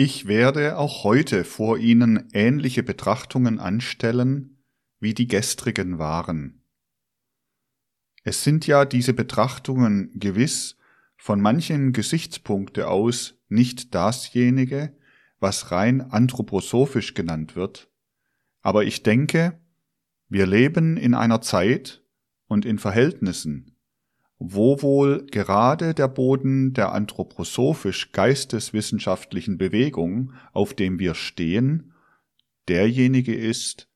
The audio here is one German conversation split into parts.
Ich werde auch heute vor Ihnen ähnliche Betrachtungen anstellen, wie die gestrigen waren. Es sind ja diese Betrachtungen gewiss von manchen Gesichtspunkte aus nicht dasjenige, was rein anthroposophisch genannt wird, aber ich denke, wir leben in einer Zeit und in Verhältnissen, wo wohl gerade der Boden der anthroposophisch geisteswissenschaftlichen Bewegung, auf dem wir stehen, derjenige ist,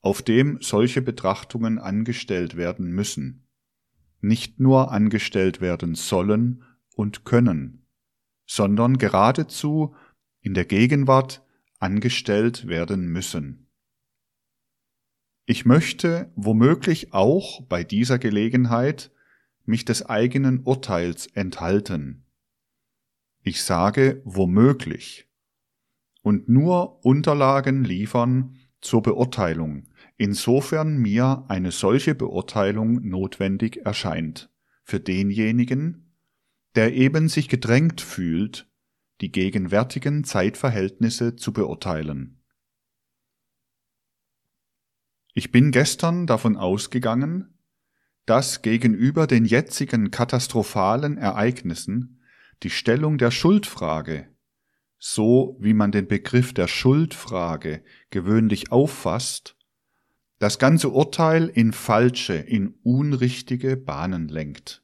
auf dem solche Betrachtungen angestellt werden müssen, nicht nur angestellt werden sollen und können, sondern geradezu in der Gegenwart angestellt werden müssen. Ich möchte womöglich auch bei dieser Gelegenheit mich des eigenen Urteils enthalten. Ich sage womöglich und nur Unterlagen liefern zur Beurteilung, insofern mir eine solche Beurteilung notwendig erscheint, für denjenigen, der eben sich gedrängt fühlt, die gegenwärtigen Zeitverhältnisse zu beurteilen. Ich bin gestern davon ausgegangen, dass gegenüber den jetzigen katastrophalen Ereignissen die Stellung der Schuldfrage, so wie man den Begriff der Schuldfrage gewöhnlich auffasst, das ganze Urteil in falsche, in unrichtige Bahnen lenkt.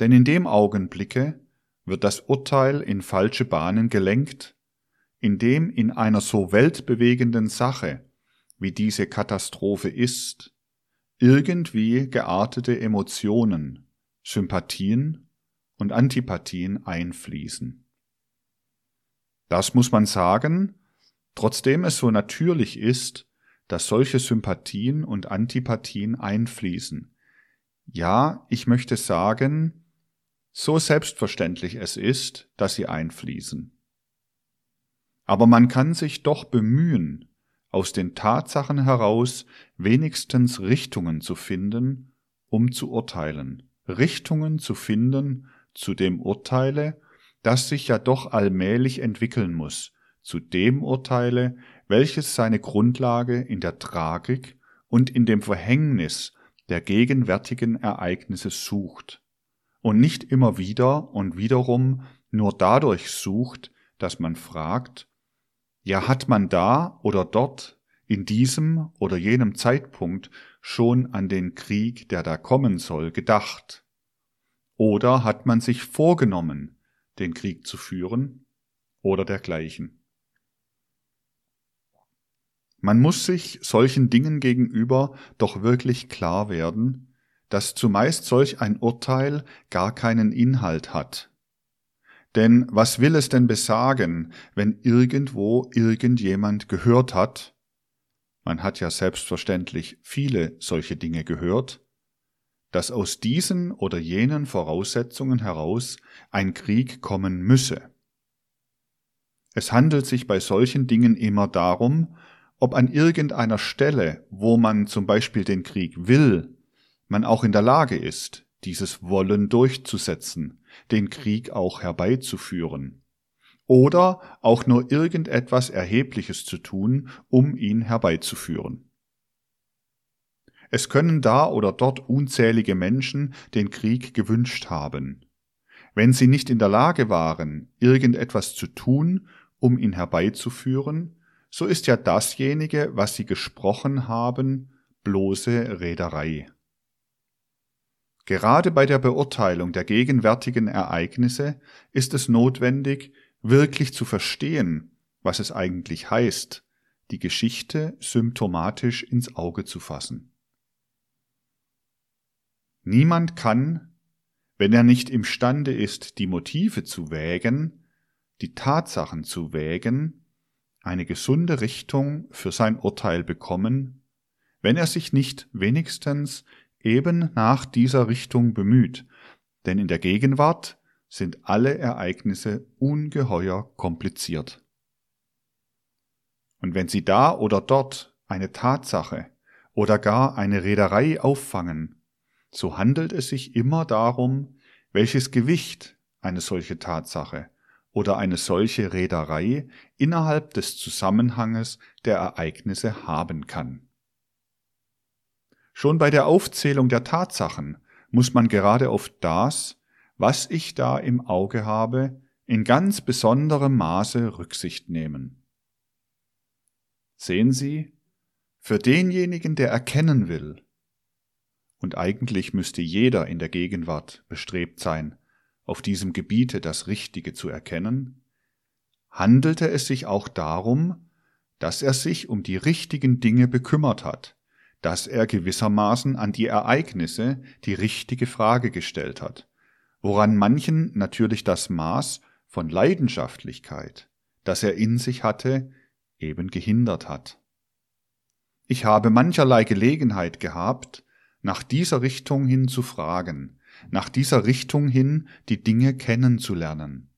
Denn in dem Augenblicke wird das Urteil in falsche Bahnen gelenkt, indem in einer so weltbewegenden Sache, wie diese Katastrophe ist, irgendwie geartete Emotionen, Sympathien und Antipathien einfließen. Das muss man sagen, trotzdem es so natürlich ist, dass solche Sympathien und Antipathien einfließen. Ja, ich möchte sagen, so selbstverständlich es ist, dass sie einfließen. Aber man kann sich doch bemühen, aus den Tatsachen heraus wenigstens Richtungen zu finden, um zu urteilen, Richtungen zu finden zu dem Urteile, das sich ja doch allmählich entwickeln muss, zu dem Urteile, welches seine Grundlage in der Tragik und in dem Verhängnis der gegenwärtigen Ereignisse sucht und nicht immer wieder und wiederum nur dadurch sucht, dass man fragt, ja, hat man da oder dort in diesem oder jenem Zeitpunkt schon an den Krieg, der da kommen soll, gedacht? Oder hat man sich vorgenommen, den Krieg zu führen oder dergleichen? Man muss sich solchen Dingen gegenüber doch wirklich klar werden, dass zumeist solch ein Urteil gar keinen Inhalt hat, denn was will es denn besagen, wenn irgendwo irgendjemand gehört hat, man hat ja selbstverständlich viele solche Dinge gehört, dass aus diesen oder jenen Voraussetzungen heraus ein Krieg kommen müsse. Es handelt sich bei solchen Dingen immer darum, ob an irgendeiner Stelle, wo man zum Beispiel den Krieg will, man auch in der Lage ist, dieses Wollen durchzusetzen, den Krieg auch herbeizuführen oder auch nur irgendetwas Erhebliches zu tun, um ihn herbeizuführen. Es können da oder dort unzählige Menschen den Krieg gewünscht haben. Wenn sie nicht in der Lage waren, irgendetwas zu tun, um ihn herbeizuführen, so ist ja dasjenige, was sie gesprochen haben, bloße Rederei. Gerade bei der Beurteilung der gegenwärtigen Ereignisse ist es notwendig, wirklich zu verstehen, was es eigentlich heißt, die Geschichte symptomatisch ins Auge zu fassen. Niemand kann, wenn er nicht imstande ist, die Motive zu wägen, die Tatsachen zu wägen, eine gesunde Richtung für sein Urteil bekommen, wenn er sich nicht wenigstens eben nach dieser Richtung bemüht, denn in der Gegenwart sind alle Ereignisse ungeheuer kompliziert. Und wenn Sie da oder dort eine Tatsache oder gar eine Reederei auffangen, so handelt es sich immer darum, welches Gewicht eine solche Tatsache oder eine solche Reederei innerhalb des Zusammenhanges der Ereignisse haben kann. Schon bei der Aufzählung der Tatsachen muss man gerade auf das, was ich da im Auge habe, in ganz besonderem Maße Rücksicht nehmen. Sehen Sie, für denjenigen, der erkennen will, und eigentlich müsste jeder in der Gegenwart bestrebt sein, auf diesem Gebiete das Richtige zu erkennen, handelte es sich auch darum, dass er sich um die richtigen Dinge bekümmert hat, dass er gewissermaßen an die Ereignisse die richtige Frage gestellt hat, woran manchen natürlich das Maß von Leidenschaftlichkeit, das er in sich hatte, eben gehindert hat. Ich habe mancherlei Gelegenheit gehabt, nach dieser Richtung hin zu fragen, nach dieser Richtung hin die Dinge kennenzulernen.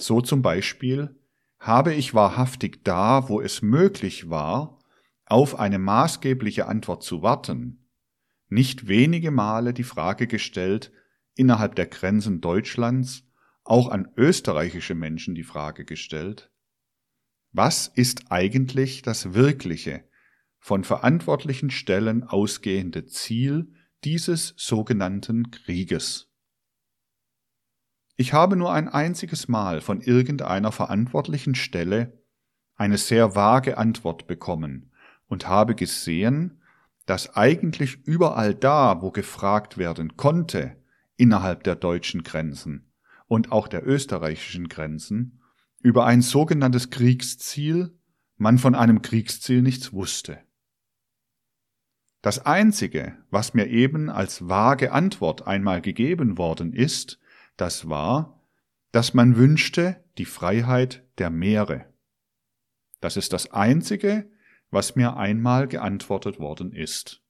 So zum Beispiel habe ich wahrhaftig da, wo es möglich war, auf eine maßgebliche Antwort zu warten, nicht wenige Male die Frage gestellt, innerhalb der Grenzen Deutschlands, auch an österreichische Menschen die Frage gestellt, was ist eigentlich das wirkliche, von verantwortlichen Stellen ausgehende Ziel dieses sogenannten Krieges. Ich habe nur ein einziges Mal von irgendeiner verantwortlichen Stelle eine sehr vage Antwort bekommen und habe gesehen, dass eigentlich überall da, wo gefragt werden konnte, innerhalb der deutschen Grenzen und auch der österreichischen Grenzen, über ein sogenanntes Kriegsziel man von einem Kriegsziel nichts wusste. Das Einzige, was mir eben als vage Antwort einmal gegeben worden ist, das war, dass man wünschte die Freiheit der Meere. Das ist das Einzige, was mir einmal geantwortet worden ist.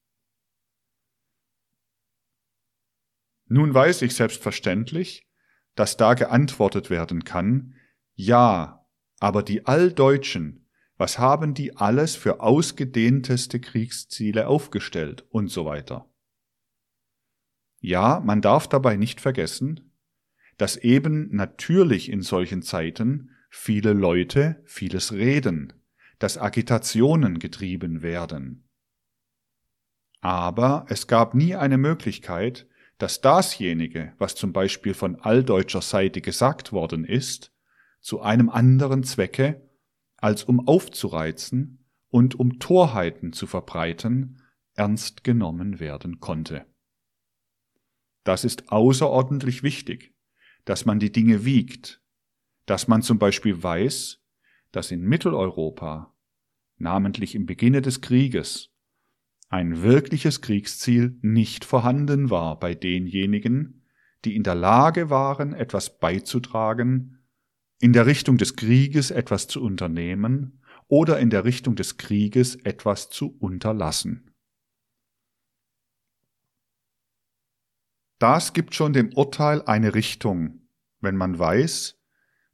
Nun weiß ich selbstverständlich, dass da geantwortet werden kann, ja, aber die Alldeutschen was haben die alles für ausgedehnteste Kriegsziele aufgestellt und so weiter. Ja, man darf dabei nicht vergessen, dass eben natürlich in solchen Zeiten viele Leute vieles reden, dass Agitationen getrieben werden. Aber es gab nie eine Möglichkeit, dass dasjenige, was zum Beispiel von alldeutscher Seite gesagt worden ist, zu einem anderen Zwecke als um aufzureizen und um Torheiten zu verbreiten, ernst genommen werden konnte. Das ist außerordentlich wichtig, dass man die Dinge wiegt, dass man zum Beispiel weiß, dass in Mitteleuropa, namentlich im Beginne des Krieges, ein wirkliches Kriegsziel nicht vorhanden war bei denjenigen, die in der Lage waren, etwas beizutragen in der Richtung des Krieges etwas zu unternehmen oder in der Richtung des Krieges etwas zu unterlassen. Das gibt schon dem Urteil eine Richtung, wenn man weiß,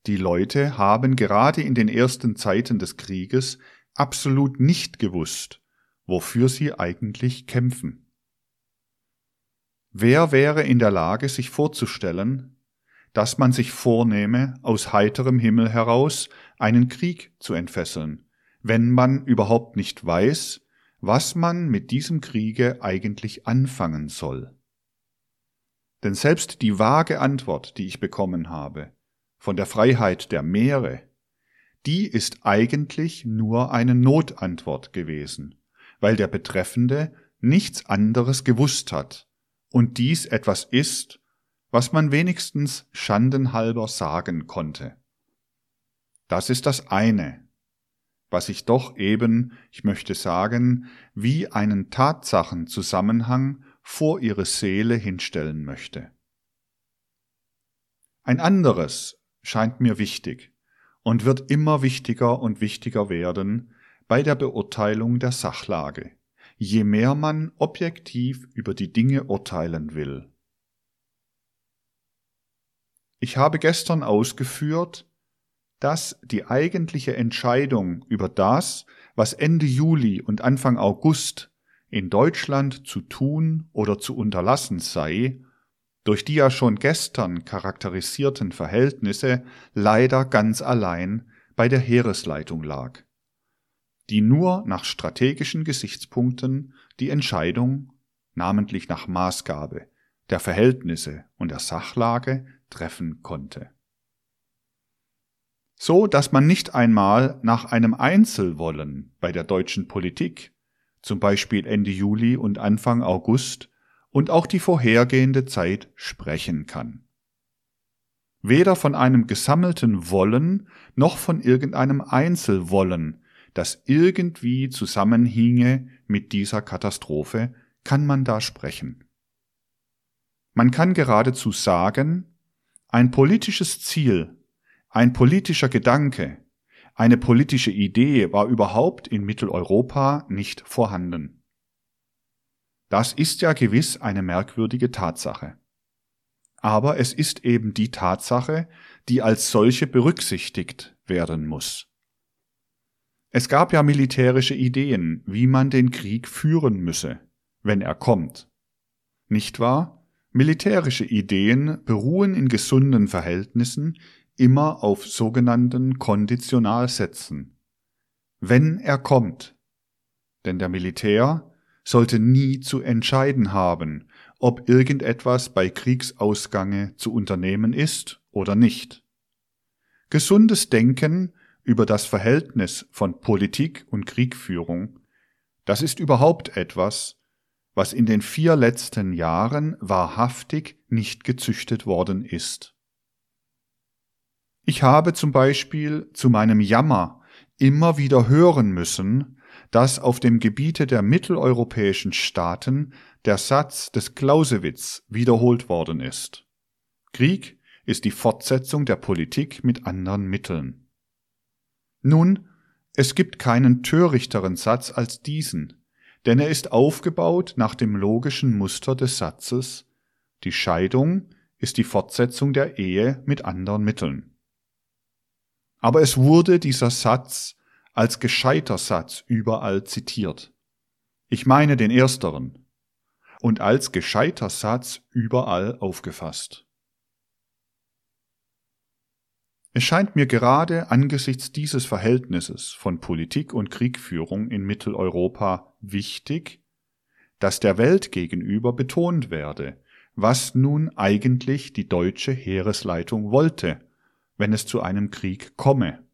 die Leute haben gerade in den ersten Zeiten des Krieges absolut nicht gewusst, wofür sie eigentlich kämpfen. Wer wäre in der Lage, sich vorzustellen, dass man sich vornehme, aus heiterem Himmel heraus einen Krieg zu entfesseln, wenn man überhaupt nicht weiß, was man mit diesem Kriege eigentlich anfangen soll. Denn selbst die vage Antwort, die ich bekommen habe, von der Freiheit der Meere, die ist eigentlich nur eine Notantwort gewesen, weil der Betreffende nichts anderes gewusst hat und dies etwas ist, was man wenigstens schandenhalber sagen konnte. Das ist das eine, was ich doch eben, ich möchte sagen, wie einen Tatsachenzusammenhang vor ihre Seele hinstellen möchte. Ein anderes scheint mir wichtig und wird immer wichtiger und wichtiger werden bei der Beurteilung der Sachlage, je mehr man objektiv über die Dinge urteilen will. Ich habe gestern ausgeführt, dass die eigentliche Entscheidung über das, was Ende Juli und Anfang August in Deutschland zu tun oder zu unterlassen sei, durch die ja schon gestern charakterisierten Verhältnisse leider ganz allein bei der Heeresleitung lag, die nur nach strategischen Gesichtspunkten die Entscheidung, namentlich nach Maßgabe der Verhältnisse und der Sachlage, treffen konnte. So dass man nicht einmal nach einem Einzelwollen bei der deutschen Politik, zum Beispiel Ende Juli und Anfang August, und auch die vorhergehende Zeit sprechen kann. Weder von einem gesammelten Wollen noch von irgendeinem Einzelwollen, das irgendwie zusammenhinge mit dieser Katastrophe, kann man da sprechen. Man kann geradezu sagen, ein politisches Ziel, ein politischer Gedanke, eine politische Idee war überhaupt in Mitteleuropa nicht vorhanden. Das ist ja gewiss eine merkwürdige Tatsache. Aber es ist eben die Tatsache, die als solche berücksichtigt werden muss. Es gab ja militärische Ideen, wie man den Krieg führen müsse, wenn er kommt. Nicht wahr? Militärische Ideen beruhen in gesunden Verhältnissen immer auf sogenannten Konditionalsätzen. Wenn er kommt. Denn der Militär sollte nie zu entscheiden haben, ob irgendetwas bei Kriegsausgange zu unternehmen ist oder nicht. Gesundes Denken über das Verhältnis von Politik und Kriegführung, das ist überhaupt etwas, was in den vier letzten Jahren wahrhaftig nicht gezüchtet worden ist. Ich habe zum Beispiel zu meinem Jammer immer wieder hören müssen, dass auf dem Gebiete der mitteleuropäischen Staaten der Satz des Clausewitz wiederholt worden ist. Krieg ist die Fortsetzung der Politik mit anderen Mitteln. Nun, es gibt keinen törichteren Satz als diesen, denn er ist aufgebaut nach dem logischen Muster des Satzes Die Scheidung ist die Fortsetzung der Ehe mit anderen Mitteln. Aber es wurde dieser Satz als gescheiter Satz überall zitiert. Ich meine den ersteren. Und als gescheiter Satz überall aufgefasst. Es scheint mir gerade angesichts dieses Verhältnisses von Politik und Kriegführung in Mitteleuropa wichtig, dass der Welt gegenüber betont werde, was nun eigentlich die deutsche Heeresleitung wollte, wenn es zu einem Krieg komme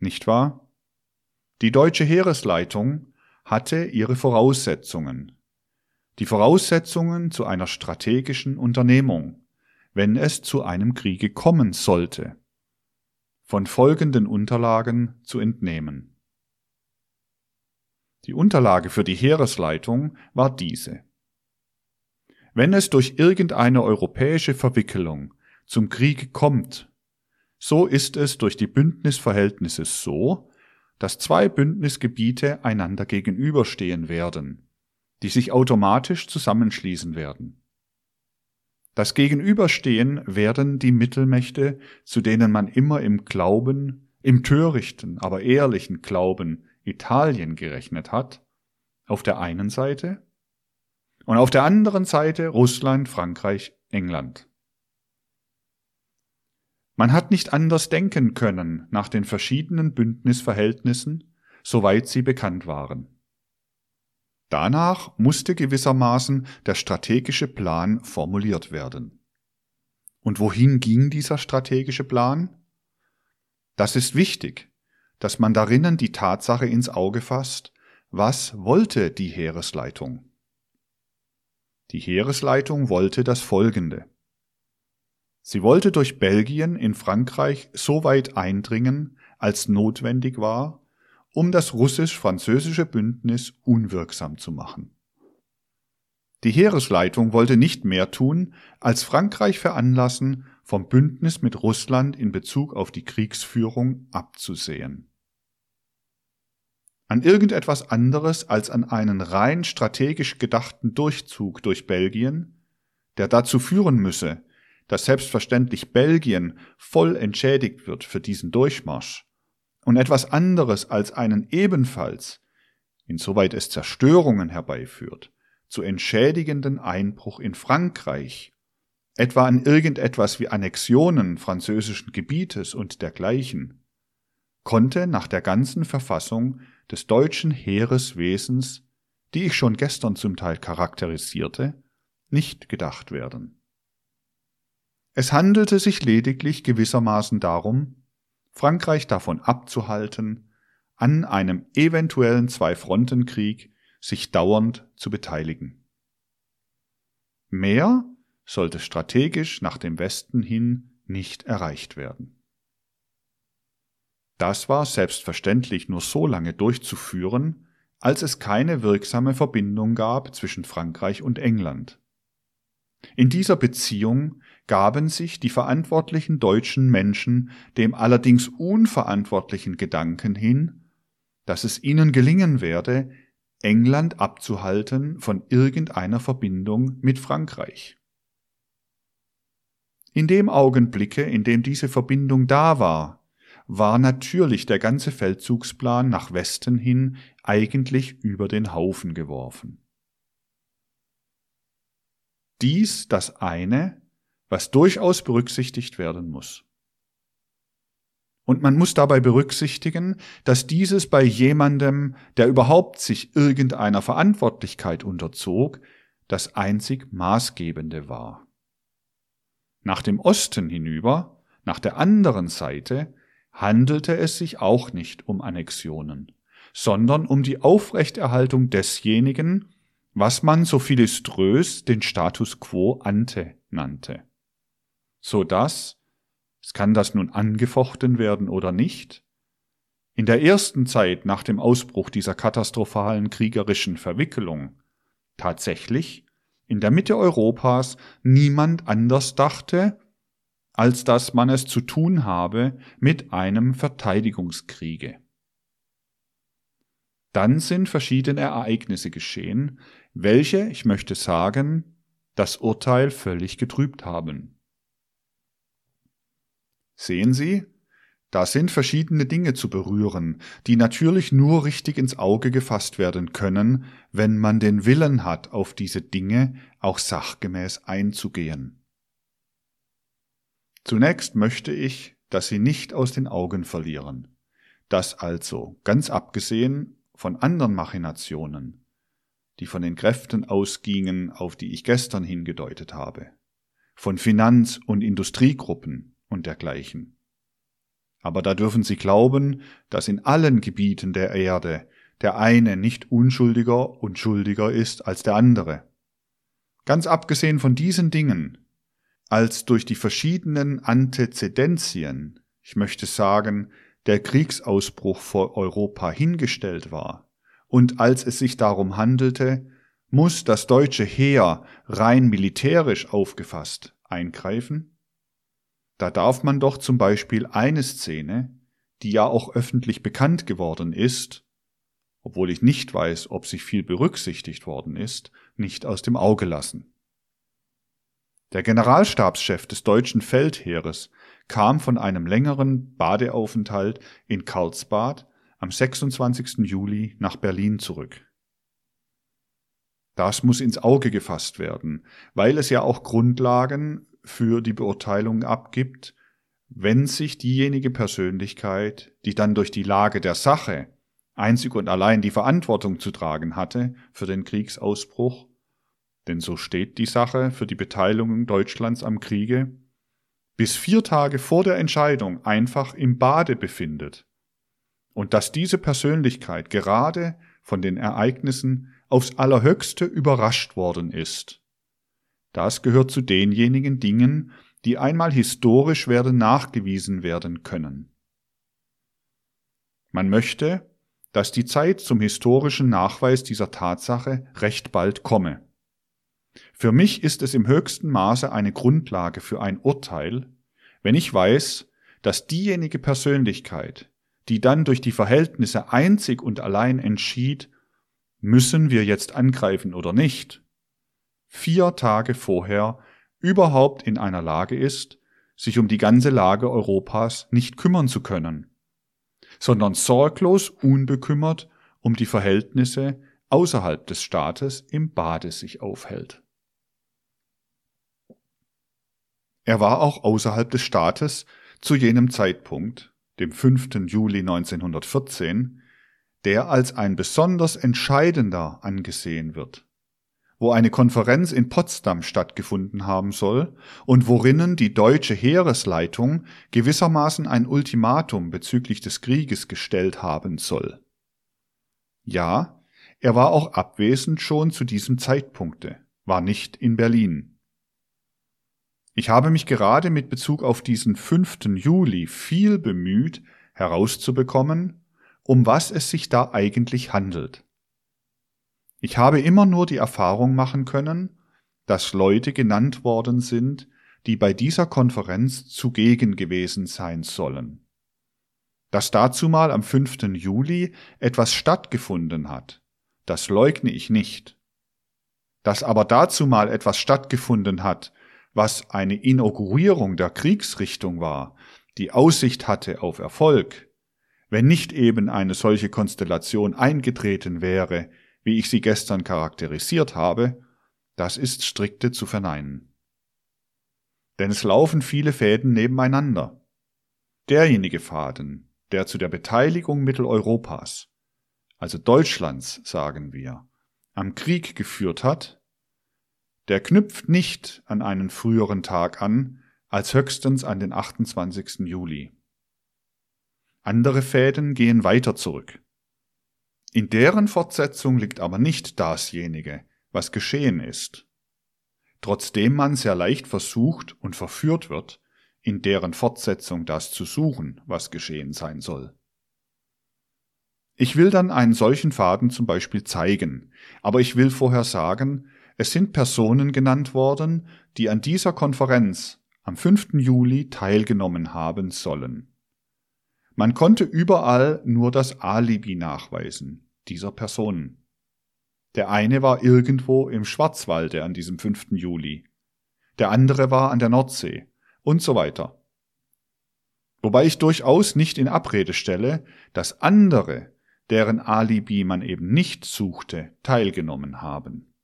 nicht wahr? Die deutsche Heeresleitung hatte ihre Voraussetzungen. Die Voraussetzungen zu einer strategischen Unternehmung, wenn es zu einem Kriege kommen sollte. Von folgenden Unterlagen zu entnehmen. Die Unterlage für die Heeresleitung war diese. Wenn es durch irgendeine europäische Verwickelung zum Krieg kommt, so ist es durch die Bündnisverhältnisse so, dass zwei Bündnisgebiete einander gegenüberstehen werden, die sich automatisch zusammenschließen werden. Das Gegenüberstehen werden die Mittelmächte, zu denen man immer im Glauben, im törichten, aber ehrlichen Glauben Italien gerechnet hat, auf der einen Seite und auf der anderen Seite Russland, Frankreich, England. Man hat nicht anders denken können nach den verschiedenen Bündnisverhältnissen, soweit sie bekannt waren. Danach musste gewissermaßen der strategische Plan formuliert werden. Und wohin ging dieser strategische Plan? Das ist wichtig, dass man darinnen die Tatsache ins Auge fasst, was wollte die Heeresleitung? Die Heeresleitung wollte das Folgende. Sie wollte durch Belgien in Frankreich so weit eindringen, als notwendig war, um das russisch-französische Bündnis unwirksam zu machen. Die Heeresleitung wollte nicht mehr tun, als Frankreich veranlassen, vom Bündnis mit Russland in Bezug auf die Kriegsführung abzusehen. An irgendetwas anderes als an einen rein strategisch gedachten Durchzug durch Belgien, der dazu führen müsse, dass selbstverständlich Belgien voll entschädigt wird für diesen Durchmarsch und etwas anderes als einen ebenfalls, insoweit es Zerstörungen herbeiführt, zu entschädigenden Einbruch in Frankreich etwa an irgendetwas wie Annexionen französischen Gebietes und dergleichen, konnte nach der ganzen Verfassung des deutschen Heereswesens, die ich schon gestern zum Teil charakterisierte, nicht gedacht werden. Es handelte sich lediglich gewissermaßen darum, Frankreich davon abzuhalten, an einem eventuellen Zwei-Fronten-Krieg sich dauernd zu beteiligen. Mehr sollte strategisch nach dem Westen hin nicht erreicht werden. Das war selbstverständlich nur so lange durchzuführen, als es keine wirksame Verbindung gab zwischen Frankreich und England. In dieser Beziehung gaben sich die verantwortlichen deutschen Menschen dem allerdings unverantwortlichen Gedanken hin, dass es ihnen gelingen werde, England abzuhalten von irgendeiner Verbindung mit Frankreich. In dem Augenblicke, in dem diese Verbindung da war, war natürlich der ganze Feldzugsplan nach Westen hin eigentlich über den Haufen geworfen. Dies das eine, was durchaus berücksichtigt werden muss. Und man muss dabei berücksichtigen, dass dieses bei jemandem, der überhaupt sich irgendeiner Verantwortlichkeit unterzog, das einzig Maßgebende war. Nach dem Osten hinüber, nach der anderen Seite, handelte es sich auch nicht um Annexionen, sondern um die Aufrechterhaltung desjenigen, was man so philiströs den Status quo ante nannte. So dass, es kann das nun angefochten werden oder nicht, in der ersten Zeit nach dem Ausbruch dieser katastrophalen kriegerischen Verwicklung tatsächlich in der Mitte Europas niemand anders dachte, als dass man es zu tun habe mit einem Verteidigungskriege. Dann sind verschiedene Ereignisse geschehen, welche, ich möchte sagen, das Urteil völlig getrübt haben. Sehen Sie, da sind verschiedene Dinge zu berühren, die natürlich nur richtig ins Auge gefasst werden können, wenn man den Willen hat, auf diese Dinge auch sachgemäß einzugehen. Zunächst möchte ich, dass Sie nicht aus den Augen verlieren, dass also, ganz abgesehen von anderen Machinationen, die von den Kräften ausgingen, auf die ich gestern hingedeutet habe, von Finanz- und Industriegruppen und dergleichen. Aber da dürfen Sie glauben, dass in allen Gebieten der Erde der eine nicht unschuldiger und schuldiger ist als der andere. Ganz abgesehen von diesen Dingen, als durch die verschiedenen Antezedenzien, ich möchte sagen, der Kriegsausbruch vor Europa hingestellt war, und als es sich darum handelte, muss das deutsche Heer rein militärisch aufgefasst eingreifen? Da darf man doch zum Beispiel eine Szene, die ja auch öffentlich bekannt geworden ist, obwohl ich nicht weiß, ob sie viel berücksichtigt worden ist, nicht aus dem Auge lassen. Der Generalstabschef des deutschen Feldheeres kam von einem längeren Badeaufenthalt in Karlsbad am 26. Juli nach Berlin zurück. Das muss ins Auge gefasst werden, weil es ja auch Grundlagen für die Beurteilung abgibt, wenn sich diejenige Persönlichkeit, die dann durch die Lage der Sache einzig und allein die Verantwortung zu tragen hatte für den Kriegsausbruch, denn so steht die Sache für die Beteiligung Deutschlands am Kriege, bis vier Tage vor der Entscheidung einfach im Bade befindet und dass diese Persönlichkeit gerade von den Ereignissen aufs allerhöchste überrascht worden ist. Das gehört zu denjenigen Dingen, die einmal historisch werden nachgewiesen werden können. Man möchte, dass die Zeit zum historischen Nachweis dieser Tatsache recht bald komme. Für mich ist es im höchsten Maße eine Grundlage für ein Urteil, wenn ich weiß, dass diejenige Persönlichkeit, die dann durch die Verhältnisse einzig und allein entschied, müssen wir jetzt angreifen oder nicht, vier Tage vorher überhaupt in einer Lage ist, sich um die ganze Lage Europas nicht kümmern zu können, sondern sorglos unbekümmert um die Verhältnisse außerhalb des Staates im Bade sich aufhält. Er war auch außerhalb des Staates zu jenem Zeitpunkt, dem 5. Juli 1914, der als ein besonders entscheidender angesehen wird, wo eine Konferenz in Potsdam stattgefunden haben soll und worinnen die deutsche Heeresleitung gewissermaßen ein Ultimatum bezüglich des Krieges gestellt haben soll. Ja, er war auch abwesend schon zu diesem Zeitpunkte, war nicht in Berlin. Ich habe mich gerade mit Bezug auf diesen 5. Juli viel bemüht, herauszubekommen, um was es sich da eigentlich handelt. Ich habe immer nur die Erfahrung machen können, dass Leute genannt worden sind, die bei dieser Konferenz zugegen gewesen sein sollen. Dass dazu mal am 5. Juli etwas stattgefunden hat, das leugne ich nicht. Dass aber dazu mal etwas stattgefunden hat, was eine Inaugurierung der Kriegsrichtung war, die Aussicht hatte auf Erfolg, wenn nicht eben eine solche Konstellation eingetreten wäre, wie ich sie gestern charakterisiert habe, das ist strikte zu verneinen. Denn es laufen viele Fäden nebeneinander. Derjenige Faden, der zu der Beteiligung Mitteleuropas, also Deutschlands, sagen wir, am Krieg geführt hat, der knüpft nicht an einen früheren Tag an, als höchstens an den 28. Juli. Andere Fäden gehen weiter zurück. In deren Fortsetzung liegt aber nicht dasjenige, was geschehen ist. Trotzdem man sehr leicht versucht und verführt wird, in deren Fortsetzung das zu suchen, was geschehen sein soll. Ich will dann einen solchen Faden zum Beispiel zeigen, aber ich will vorher sagen, es sind Personen genannt worden, die an dieser Konferenz am 5. Juli teilgenommen haben sollen. Man konnte überall nur das Alibi nachweisen dieser Personen. Der eine war irgendwo im Schwarzwalde an diesem 5. Juli, der andere war an der Nordsee und so weiter. Wobei ich durchaus nicht in Abrede stelle, dass andere, deren Alibi man eben nicht suchte, teilgenommen haben.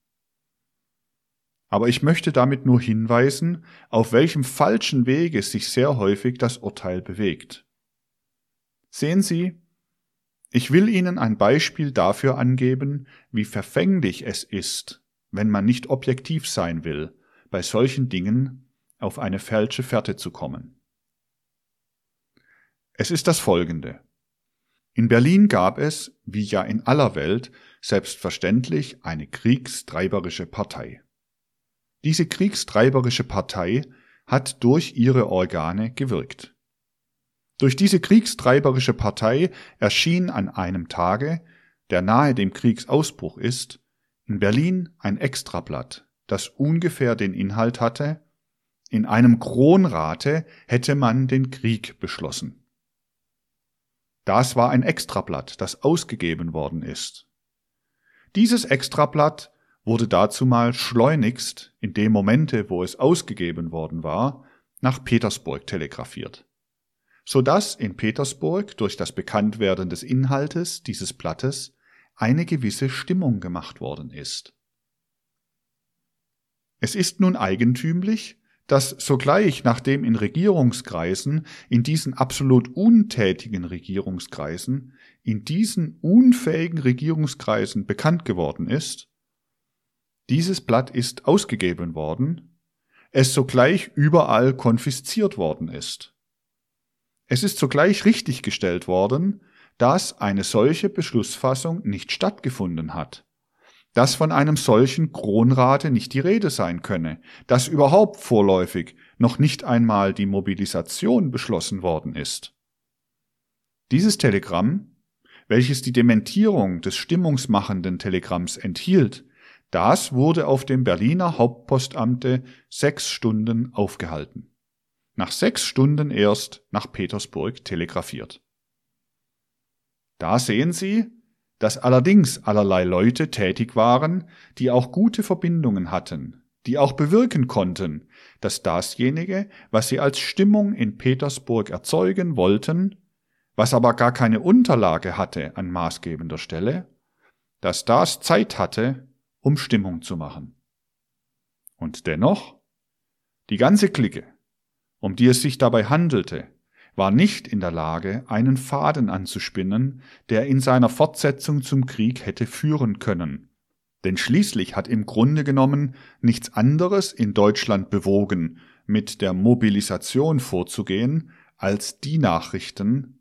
Aber ich möchte damit nur hinweisen, auf welchem falschen Wege sich sehr häufig das Urteil bewegt. Sehen Sie, ich will Ihnen ein Beispiel dafür angeben, wie verfänglich es ist, wenn man nicht objektiv sein will, bei solchen Dingen auf eine falsche Fährte zu kommen. Es ist das folgende. In Berlin gab es, wie ja in aller Welt, selbstverständlich eine kriegstreiberische Partei. Diese kriegstreiberische Partei hat durch ihre Organe gewirkt. Durch diese kriegstreiberische Partei erschien an einem Tage, der nahe dem Kriegsausbruch ist, in Berlin ein Extrablatt, das ungefähr den Inhalt hatte, in einem Kronrate hätte man den Krieg beschlossen. Das war ein Extrablatt, das ausgegeben worden ist. Dieses Extrablatt wurde dazu mal schleunigst, in dem Momente, wo es ausgegeben worden war, nach Petersburg telegrafiert, so dass in Petersburg durch das Bekanntwerden des Inhaltes dieses Blattes eine gewisse Stimmung gemacht worden ist. Es ist nun eigentümlich, dass sogleich nachdem in Regierungskreisen, in diesen absolut untätigen Regierungskreisen, in diesen unfähigen Regierungskreisen bekannt geworden ist, dieses Blatt ist ausgegeben worden, es sogleich überall konfisziert worden ist. Es ist sogleich richtiggestellt worden, dass eine solche Beschlussfassung nicht stattgefunden hat, dass von einem solchen Kronrate nicht die Rede sein könne, dass überhaupt vorläufig noch nicht einmal die Mobilisation beschlossen worden ist. Dieses Telegramm, welches die Dementierung des stimmungsmachenden Telegramms enthielt, das wurde auf dem Berliner Hauptpostamte sechs Stunden aufgehalten. Nach sechs Stunden erst nach Petersburg telegrafiert. Da sehen Sie, dass allerdings allerlei Leute tätig waren, die auch gute Verbindungen hatten, die auch bewirken konnten, dass dasjenige, was sie als Stimmung in Petersburg erzeugen wollten, was aber gar keine Unterlage hatte an maßgebender Stelle, dass das Zeit hatte, um Stimmung zu machen. Und dennoch, die ganze Clique, um die es sich dabei handelte, war nicht in der Lage, einen Faden anzuspinnen, der in seiner Fortsetzung zum Krieg hätte führen können. Denn schließlich hat im Grunde genommen nichts anderes in Deutschland bewogen, mit der Mobilisation vorzugehen, als die Nachrichten,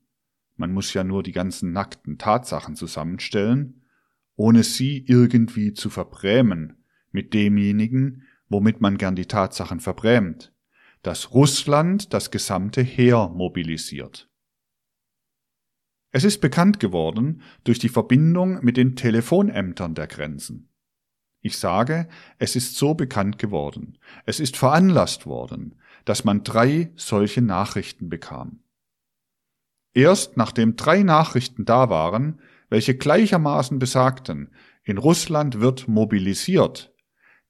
man muss ja nur die ganzen nackten Tatsachen zusammenstellen, ohne sie irgendwie zu verbrämen mit demjenigen, womit man gern die Tatsachen verbrämt dass Russland das gesamte Heer mobilisiert. Es ist bekannt geworden durch die Verbindung mit den Telefonämtern der Grenzen. Ich sage, es ist so bekannt geworden, es ist veranlasst worden, dass man drei solche Nachrichten bekam. Erst nachdem drei Nachrichten da waren, welche gleichermaßen besagten, in Russland wird mobilisiert,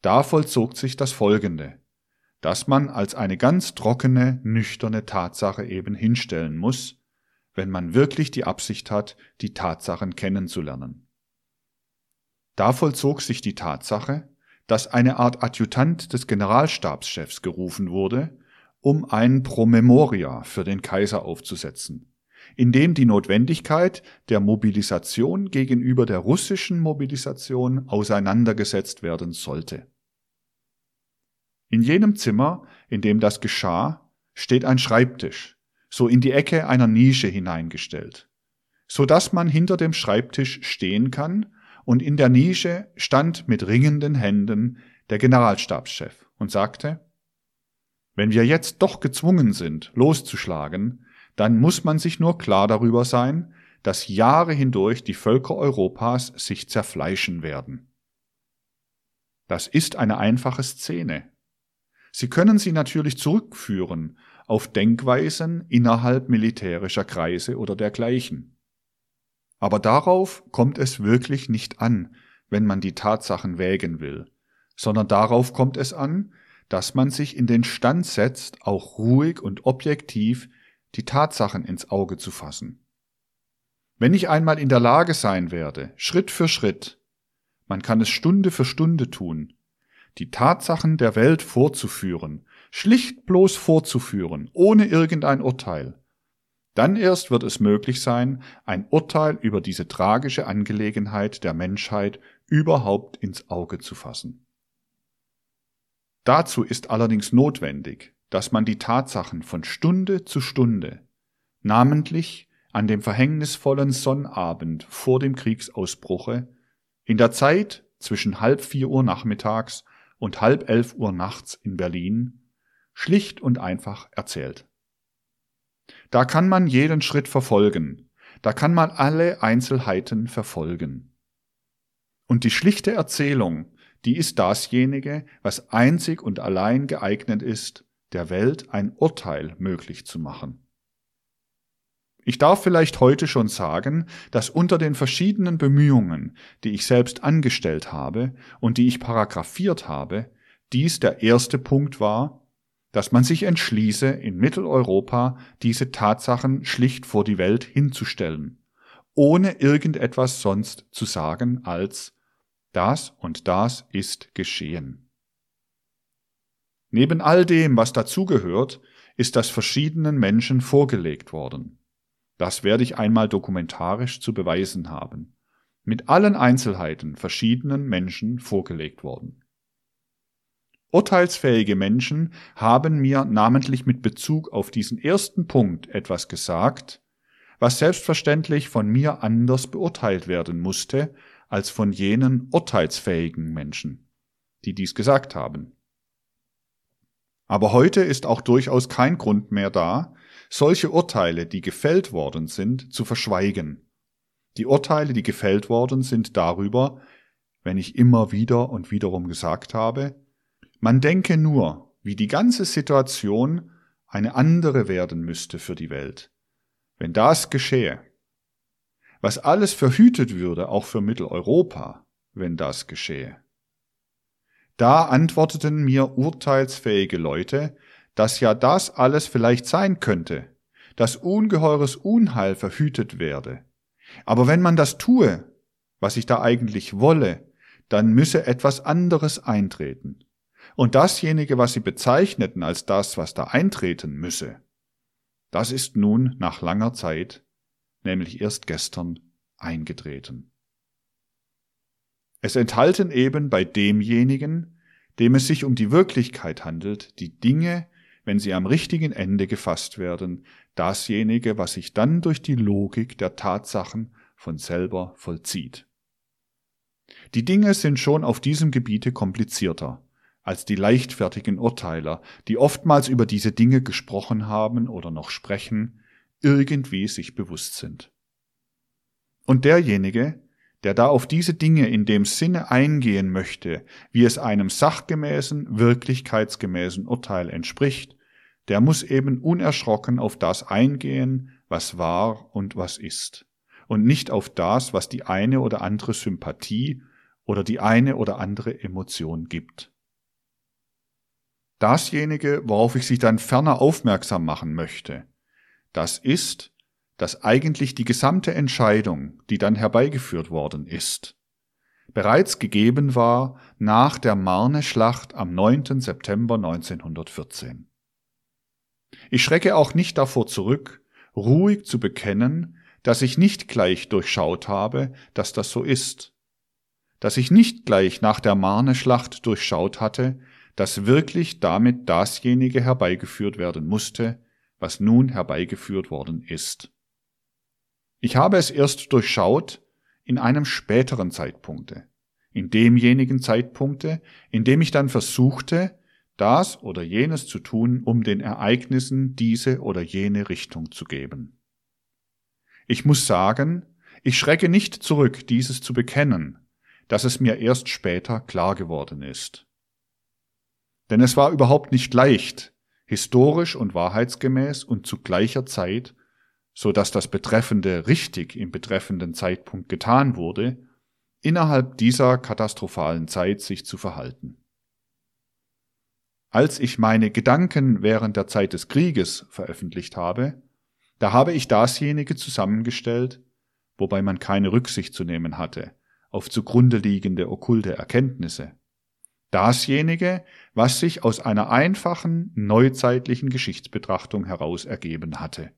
da vollzog sich das Folgende das man als eine ganz trockene, nüchterne Tatsache eben hinstellen muss, wenn man wirklich die Absicht hat, die Tatsachen kennenzulernen. Da vollzog sich die Tatsache, dass eine Art Adjutant des Generalstabschefs gerufen wurde, um ein Promemoria für den Kaiser aufzusetzen, in dem die Notwendigkeit der Mobilisation gegenüber der russischen Mobilisation auseinandergesetzt werden sollte. In jenem Zimmer, in dem das geschah, steht ein Schreibtisch, so in die Ecke einer Nische hineingestellt, so dass man hinter dem Schreibtisch stehen kann, und in der Nische stand mit ringenden Händen der Generalstabschef und sagte, wenn wir jetzt doch gezwungen sind, loszuschlagen, dann muss man sich nur klar darüber sein, dass Jahre hindurch die Völker Europas sich zerfleischen werden. Das ist eine einfache Szene, Sie können sie natürlich zurückführen auf Denkweisen innerhalb militärischer Kreise oder dergleichen. Aber darauf kommt es wirklich nicht an, wenn man die Tatsachen wägen will, sondern darauf kommt es an, dass man sich in den Stand setzt, auch ruhig und objektiv die Tatsachen ins Auge zu fassen. Wenn ich einmal in der Lage sein werde, Schritt für Schritt, man kann es Stunde für Stunde tun, die Tatsachen der Welt vorzuführen, schlicht bloß vorzuführen, ohne irgendein Urteil. Dann erst wird es möglich sein, ein Urteil über diese tragische Angelegenheit der Menschheit überhaupt ins Auge zu fassen. Dazu ist allerdings notwendig, dass man die Tatsachen von Stunde zu Stunde, namentlich an dem verhängnisvollen Sonnabend vor dem Kriegsausbruche, in der Zeit zwischen halb vier Uhr nachmittags und halb elf Uhr nachts in Berlin, schlicht und einfach erzählt. Da kann man jeden Schritt verfolgen, da kann man alle Einzelheiten verfolgen. Und die schlichte Erzählung, die ist dasjenige, was einzig und allein geeignet ist, der Welt ein Urteil möglich zu machen. Ich darf vielleicht heute schon sagen, dass unter den verschiedenen Bemühungen, die ich selbst angestellt habe und die ich paragraphiert habe, dies der erste Punkt war, dass man sich entschließe, in Mitteleuropa diese Tatsachen schlicht vor die Welt hinzustellen, ohne irgendetwas sonst zu sagen als das und das ist geschehen. Neben all dem, was dazugehört, ist das verschiedenen Menschen vorgelegt worden. Das werde ich einmal dokumentarisch zu beweisen haben. Mit allen Einzelheiten verschiedenen Menschen vorgelegt worden. Urteilsfähige Menschen haben mir namentlich mit Bezug auf diesen ersten Punkt etwas gesagt, was selbstverständlich von mir anders beurteilt werden musste als von jenen urteilsfähigen Menschen, die dies gesagt haben. Aber heute ist auch durchaus kein Grund mehr da, solche Urteile, die gefällt worden sind, zu verschweigen. Die Urteile, die gefällt worden sind darüber, wenn ich immer wieder und wiederum gesagt habe, man denke nur, wie die ganze Situation eine andere werden müsste für die Welt. Wenn das geschehe, was alles verhütet würde, auch für Mitteleuropa, wenn das geschehe. Da antworteten mir urteilsfähige Leute, dass ja das alles vielleicht sein könnte, dass ungeheures Unheil verhütet werde. Aber wenn man das tue, was ich da eigentlich wolle, dann müsse etwas anderes eintreten. Und dasjenige, was sie bezeichneten als das, was da eintreten müsse, das ist nun nach langer Zeit, nämlich erst gestern, eingetreten. Es enthalten eben bei demjenigen, dem es sich um die Wirklichkeit handelt, die Dinge, wenn sie am richtigen Ende gefasst werden, dasjenige, was sich dann durch die Logik der Tatsachen von selber vollzieht. Die Dinge sind schon auf diesem Gebiete komplizierter als die leichtfertigen Urteiler, die oftmals über diese Dinge gesprochen haben oder noch sprechen, irgendwie sich bewusst sind. Und derjenige, der da auf diese Dinge in dem Sinne eingehen möchte, wie es einem sachgemäßen, wirklichkeitsgemäßen Urteil entspricht, der muss eben unerschrocken auf das eingehen, was war und was ist, und nicht auf das, was die eine oder andere Sympathie oder die eine oder andere Emotion gibt. Dasjenige, worauf ich Sie dann ferner aufmerksam machen möchte, das ist, dass eigentlich die gesamte Entscheidung, die dann herbeigeführt worden ist, bereits gegeben war nach der Marne-Schlacht am 9. September 1914. Ich schrecke auch nicht davor zurück, ruhig zu bekennen, dass ich nicht gleich durchschaut habe, dass das so ist, dass ich nicht gleich nach der Marne-Schlacht durchschaut hatte, dass wirklich damit dasjenige herbeigeführt werden musste, was nun herbeigeführt worden ist. Ich habe es erst durchschaut in einem späteren Zeitpunkte, in demjenigen Zeitpunkte, in dem ich dann versuchte, das oder jenes zu tun, um den Ereignissen diese oder jene Richtung zu geben. Ich muss sagen, ich schrecke nicht zurück, dieses zu bekennen, dass es mir erst später klar geworden ist. Denn es war überhaupt nicht leicht, historisch und wahrheitsgemäß und zu gleicher Zeit so dass das Betreffende richtig im betreffenden Zeitpunkt getan wurde, innerhalb dieser katastrophalen Zeit sich zu verhalten. Als ich meine Gedanken während der Zeit des Krieges veröffentlicht habe, da habe ich dasjenige zusammengestellt, wobei man keine Rücksicht zu nehmen hatte auf zugrunde liegende okkulte Erkenntnisse. Dasjenige, was sich aus einer einfachen, neuzeitlichen Geschichtsbetrachtung heraus ergeben hatte.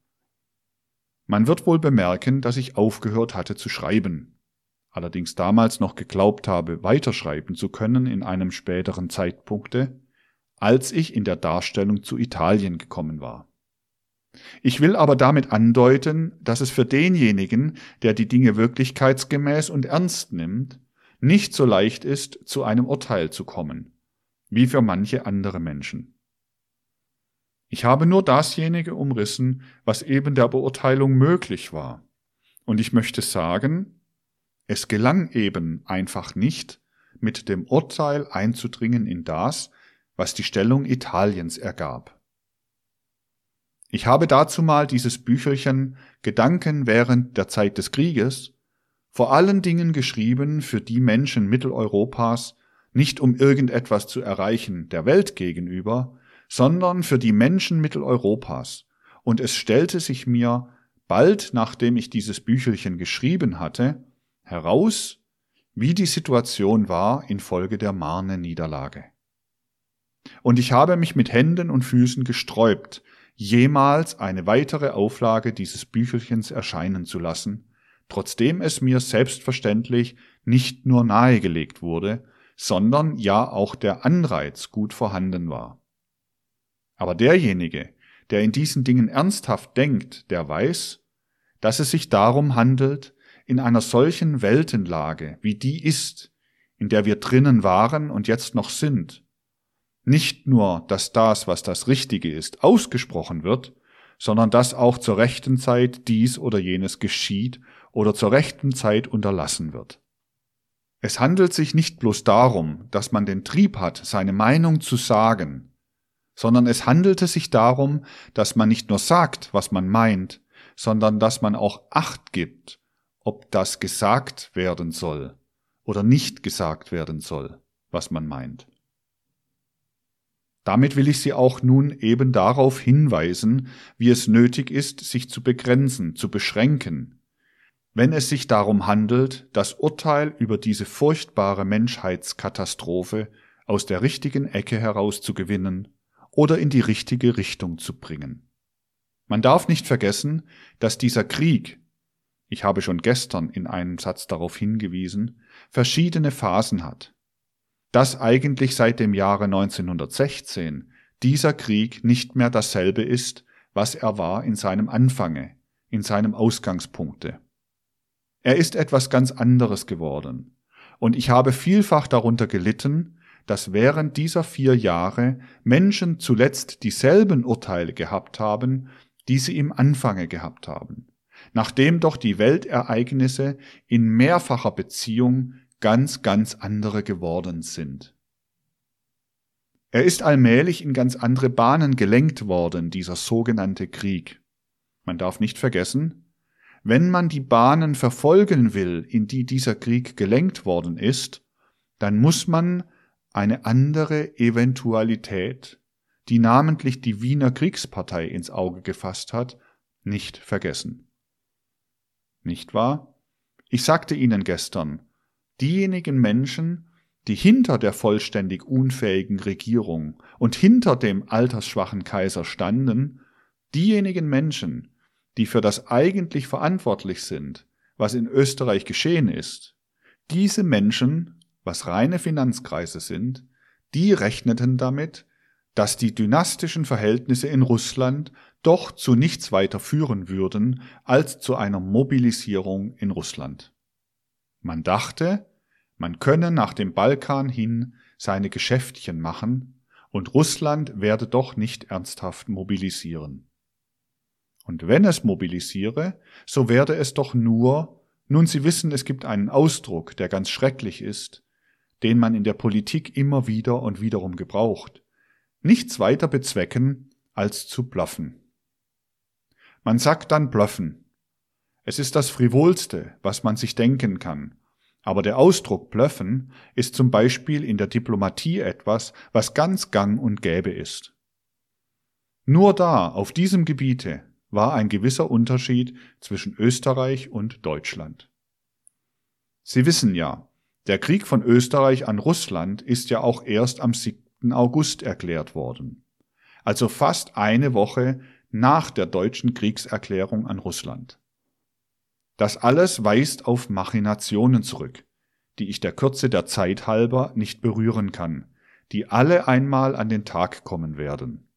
Man wird wohl bemerken, dass ich aufgehört hatte zu schreiben, allerdings damals noch geglaubt habe, weiterschreiben zu können in einem späteren Zeitpunkte, als ich in der Darstellung zu Italien gekommen war. Ich will aber damit andeuten, dass es für denjenigen, der die Dinge wirklichkeitsgemäß und ernst nimmt, nicht so leicht ist, zu einem Urteil zu kommen, wie für manche andere Menschen. Ich habe nur dasjenige umrissen, was eben der Beurteilung möglich war. Und ich möchte sagen, es gelang eben einfach nicht, mit dem Urteil einzudringen in das, was die Stellung Italiens ergab. Ich habe dazu mal dieses Büchelchen Gedanken während der Zeit des Krieges vor allen Dingen geschrieben für die Menschen Mitteleuropas, nicht um irgendetwas zu erreichen der Welt gegenüber, sondern für die Menschen Mitteleuropas. Und es stellte sich mir, bald nachdem ich dieses Büchelchen geschrieben hatte, heraus, wie die Situation war infolge der Marne-Niederlage. Und ich habe mich mit Händen und Füßen gesträubt, jemals eine weitere Auflage dieses Büchelchens erscheinen zu lassen, trotzdem es mir selbstverständlich nicht nur nahegelegt wurde, sondern ja auch der Anreiz gut vorhanden war. Aber derjenige, der in diesen Dingen ernsthaft denkt, der weiß, dass es sich darum handelt, in einer solchen Weltenlage, wie die ist, in der wir drinnen waren und jetzt noch sind, nicht nur, dass das, was das Richtige ist, ausgesprochen wird, sondern dass auch zur rechten Zeit dies oder jenes geschieht oder zur rechten Zeit unterlassen wird. Es handelt sich nicht bloß darum, dass man den Trieb hat, seine Meinung zu sagen, sondern es handelte sich darum, dass man nicht nur sagt, was man meint, sondern dass man auch Acht gibt, ob das gesagt werden soll oder nicht gesagt werden soll, was man meint. Damit will ich Sie auch nun eben darauf hinweisen, wie es nötig ist, sich zu begrenzen, zu beschränken, wenn es sich darum handelt, das Urteil über diese furchtbare Menschheitskatastrophe aus der richtigen Ecke heraus zu gewinnen oder in die richtige Richtung zu bringen. Man darf nicht vergessen, dass dieser Krieg, ich habe schon gestern in einem Satz darauf hingewiesen, verschiedene Phasen hat. Dass eigentlich seit dem Jahre 1916 dieser Krieg nicht mehr dasselbe ist, was er war in seinem Anfange, in seinem Ausgangspunkte. Er ist etwas ganz anderes geworden. Und ich habe vielfach darunter gelitten, dass während dieser vier Jahre Menschen zuletzt dieselben Urteile gehabt haben, die sie im Anfange gehabt haben, nachdem doch die Weltereignisse in mehrfacher Beziehung ganz, ganz andere geworden sind. Er ist allmählich in ganz andere Bahnen gelenkt worden, dieser sogenannte Krieg. Man darf nicht vergessen, wenn man die Bahnen verfolgen will, in die dieser Krieg gelenkt worden ist, dann muss man eine andere Eventualität, die namentlich die Wiener Kriegspartei ins Auge gefasst hat, nicht vergessen. Nicht wahr? Ich sagte Ihnen gestern, diejenigen Menschen, die hinter der vollständig unfähigen Regierung und hinter dem altersschwachen Kaiser standen, diejenigen Menschen, die für das eigentlich verantwortlich sind, was in Österreich geschehen ist, diese Menschen, was reine Finanzkreise sind, die rechneten damit, dass die dynastischen Verhältnisse in Russland doch zu nichts weiter führen würden als zu einer Mobilisierung in Russland. Man dachte, man könne nach dem Balkan hin seine Geschäftchen machen und Russland werde doch nicht ernsthaft mobilisieren. Und wenn es mobilisiere, so werde es doch nur, nun Sie wissen, es gibt einen Ausdruck, der ganz schrecklich ist, den man in der Politik immer wieder und wiederum gebraucht, nichts weiter bezwecken, als zu bluffen. Man sagt dann bluffen. Es ist das Frivolste, was man sich denken kann, aber der Ausdruck bluffen ist zum Beispiel in der Diplomatie etwas, was ganz gang und gäbe ist. Nur da, auf diesem Gebiete, war ein gewisser Unterschied zwischen Österreich und Deutschland. Sie wissen ja, der Krieg von Österreich an Russland ist ja auch erst am 7. August erklärt worden, also fast eine Woche nach der deutschen Kriegserklärung an Russland. Das alles weist auf Machinationen zurück, die ich der Kürze der Zeit halber nicht berühren kann, die alle einmal an den Tag kommen werden.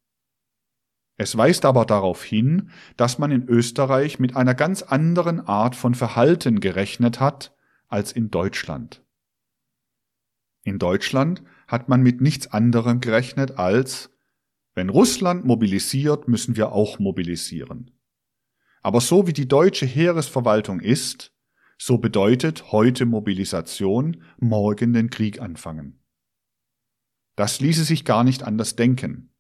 Es weist aber darauf hin, dass man in Österreich mit einer ganz anderen Art von Verhalten gerechnet hat als in Deutschland. In Deutschland hat man mit nichts anderem gerechnet als, wenn Russland mobilisiert, müssen wir auch mobilisieren. Aber so wie die deutsche Heeresverwaltung ist, so bedeutet heute Mobilisation, morgen den Krieg anfangen. Das ließe sich gar nicht anders denken.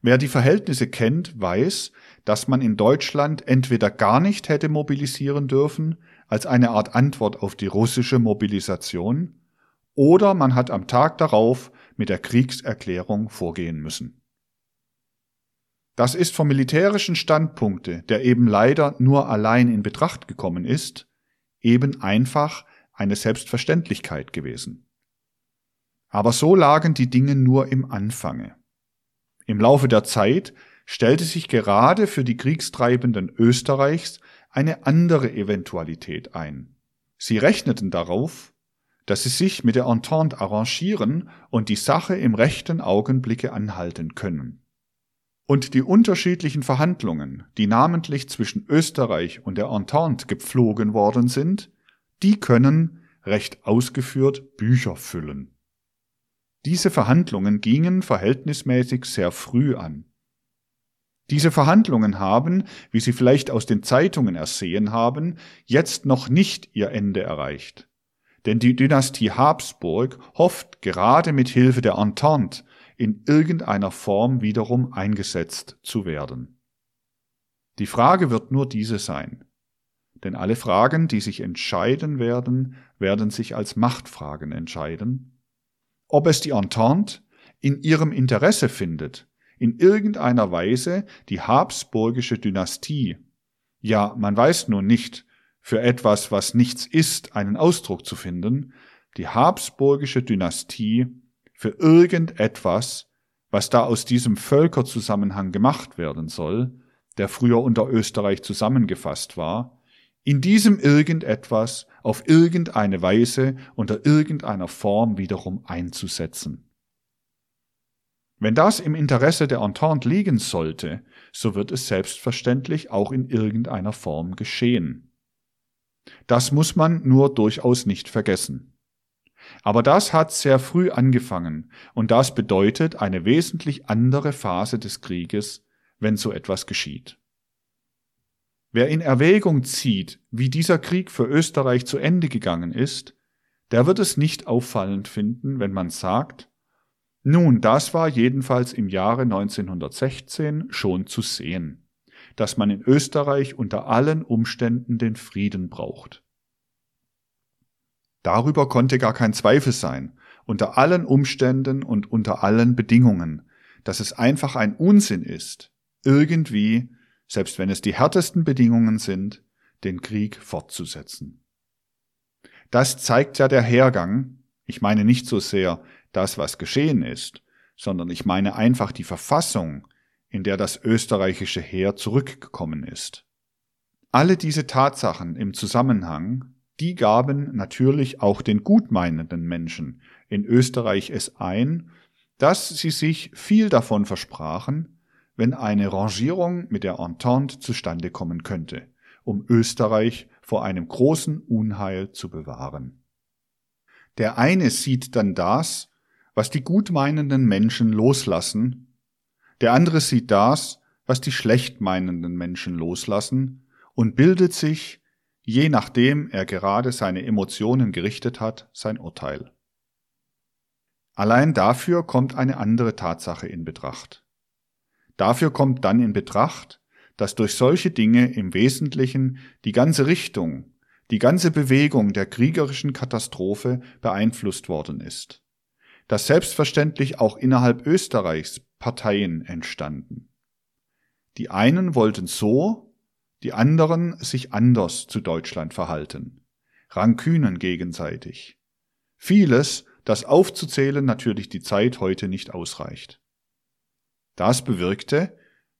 Wer die Verhältnisse kennt, weiß, dass man in Deutschland entweder gar nicht hätte mobilisieren dürfen, als eine Art Antwort auf die russische Mobilisation, oder man hat am Tag darauf mit der Kriegserklärung vorgehen müssen. Das ist vom militärischen Standpunkte, der eben leider nur allein in Betracht gekommen ist, eben einfach eine Selbstverständlichkeit gewesen. Aber so lagen die Dinge nur im Anfange. Im Laufe der Zeit stellte sich gerade für die Kriegstreibenden Österreichs eine andere Eventualität ein. Sie rechneten darauf, dass sie sich mit der Entente arrangieren und die Sache im rechten Augenblicke anhalten können. Und die unterschiedlichen Verhandlungen, die namentlich zwischen Österreich und der Entente gepflogen worden sind, die können, recht ausgeführt, Bücher füllen. Diese Verhandlungen gingen verhältnismäßig sehr früh an. Diese Verhandlungen haben, wie Sie vielleicht aus den Zeitungen ersehen haben, jetzt noch nicht ihr Ende erreicht. Denn die Dynastie Habsburg hofft gerade mit Hilfe der Entente in irgendeiner Form wiederum eingesetzt zu werden. Die Frage wird nur diese sein. Denn alle Fragen, die sich entscheiden werden, werden sich als Machtfragen entscheiden. Ob es die Entente in ihrem Interesse findet, in irgendeiner Weise die habsburgische Dynastie, ja, man weiß nun nicht, für etwas, was nichts ist, einen Ausdruck zu finden, die habsburgische Dynastie für irgendetwas, was da aus diesem Völkerzusammenhang gemacht werden soll, der früher unter Österreich zusammengefasst war, in diesem irgendetwas auf irgendeine Weise unter irgendeiner Form wiederum einzusetzen. Wenn das im Interesse der Entente liegen sollte, so wird es selbstverständlich auch in irgendeiner Form geschehen. Das muss man nur durchaus nicht vergessen. Aber das hat sehr früh angefangen, und das bedeutet eine wesentlich andere Phase des Krieges, wenn so etwas geschieht. Wer in Erwägung zieht, wie dieser Krieg für Österreich zu Ende gegangen ist, der wird es nicht auffallend finden, wenn man sagt, nun, das war jedenfalls im Jahre 1916 schon zu sehen, dass man in Österreich unter allen Umständen den Frieden braucht. Darüber konnte gar kein Zweifel sein, unter allen Umständen und unter allen Bedingungen, dass es einfach ein Unsinn ist, irgendwie, selbst wenn es die härtesten Bedingungen sind, den Krieg fortzusetzen. Das zeigt ja der Hergang, ich meine nicht so sehr das, was geschehen ist, sondern ich meine einfach die Verfassung, in der das österreichische Heer zurückgekommen ist. Alle diese Tatsachen im Zusammenhang, die gaben natürlich auch den gutmeinenden Menschen in Österreich es ein, dass sie sich viel davon versprachen, wenn eine Rangierung mit der Entente zustande kommen könnte, um Österreich vor einem großen Unheil zu bewahren. Der eine sieht dann das, was die gutmeinenden Menschen loslassen, der andere sieht das, was die schlechtmeinenden Menschen loslassen und bildet sich, je nachdem er gerade seine Emotionen gerichtet hat, sein Urteil. Allein dafür kommt eine andere Tatsache in Betracht. Dafür kommt dann in Betracht, dass durch solche Dinge im Wesentlichen die ganze Richtung, die ganze Bewegung der kriegerischen Katastrophe beeinflusst worden ist dass selbstverständlich auch innerhalb Österreichs Parteien entstanden. Die einen wollten so, die anderen sich anders zu Deutschland verhalten, Rankünen gegenseitig. Vieles, das aufzuzählen natürlich die Zeit heute nicht ausreicht. Das bewirkte,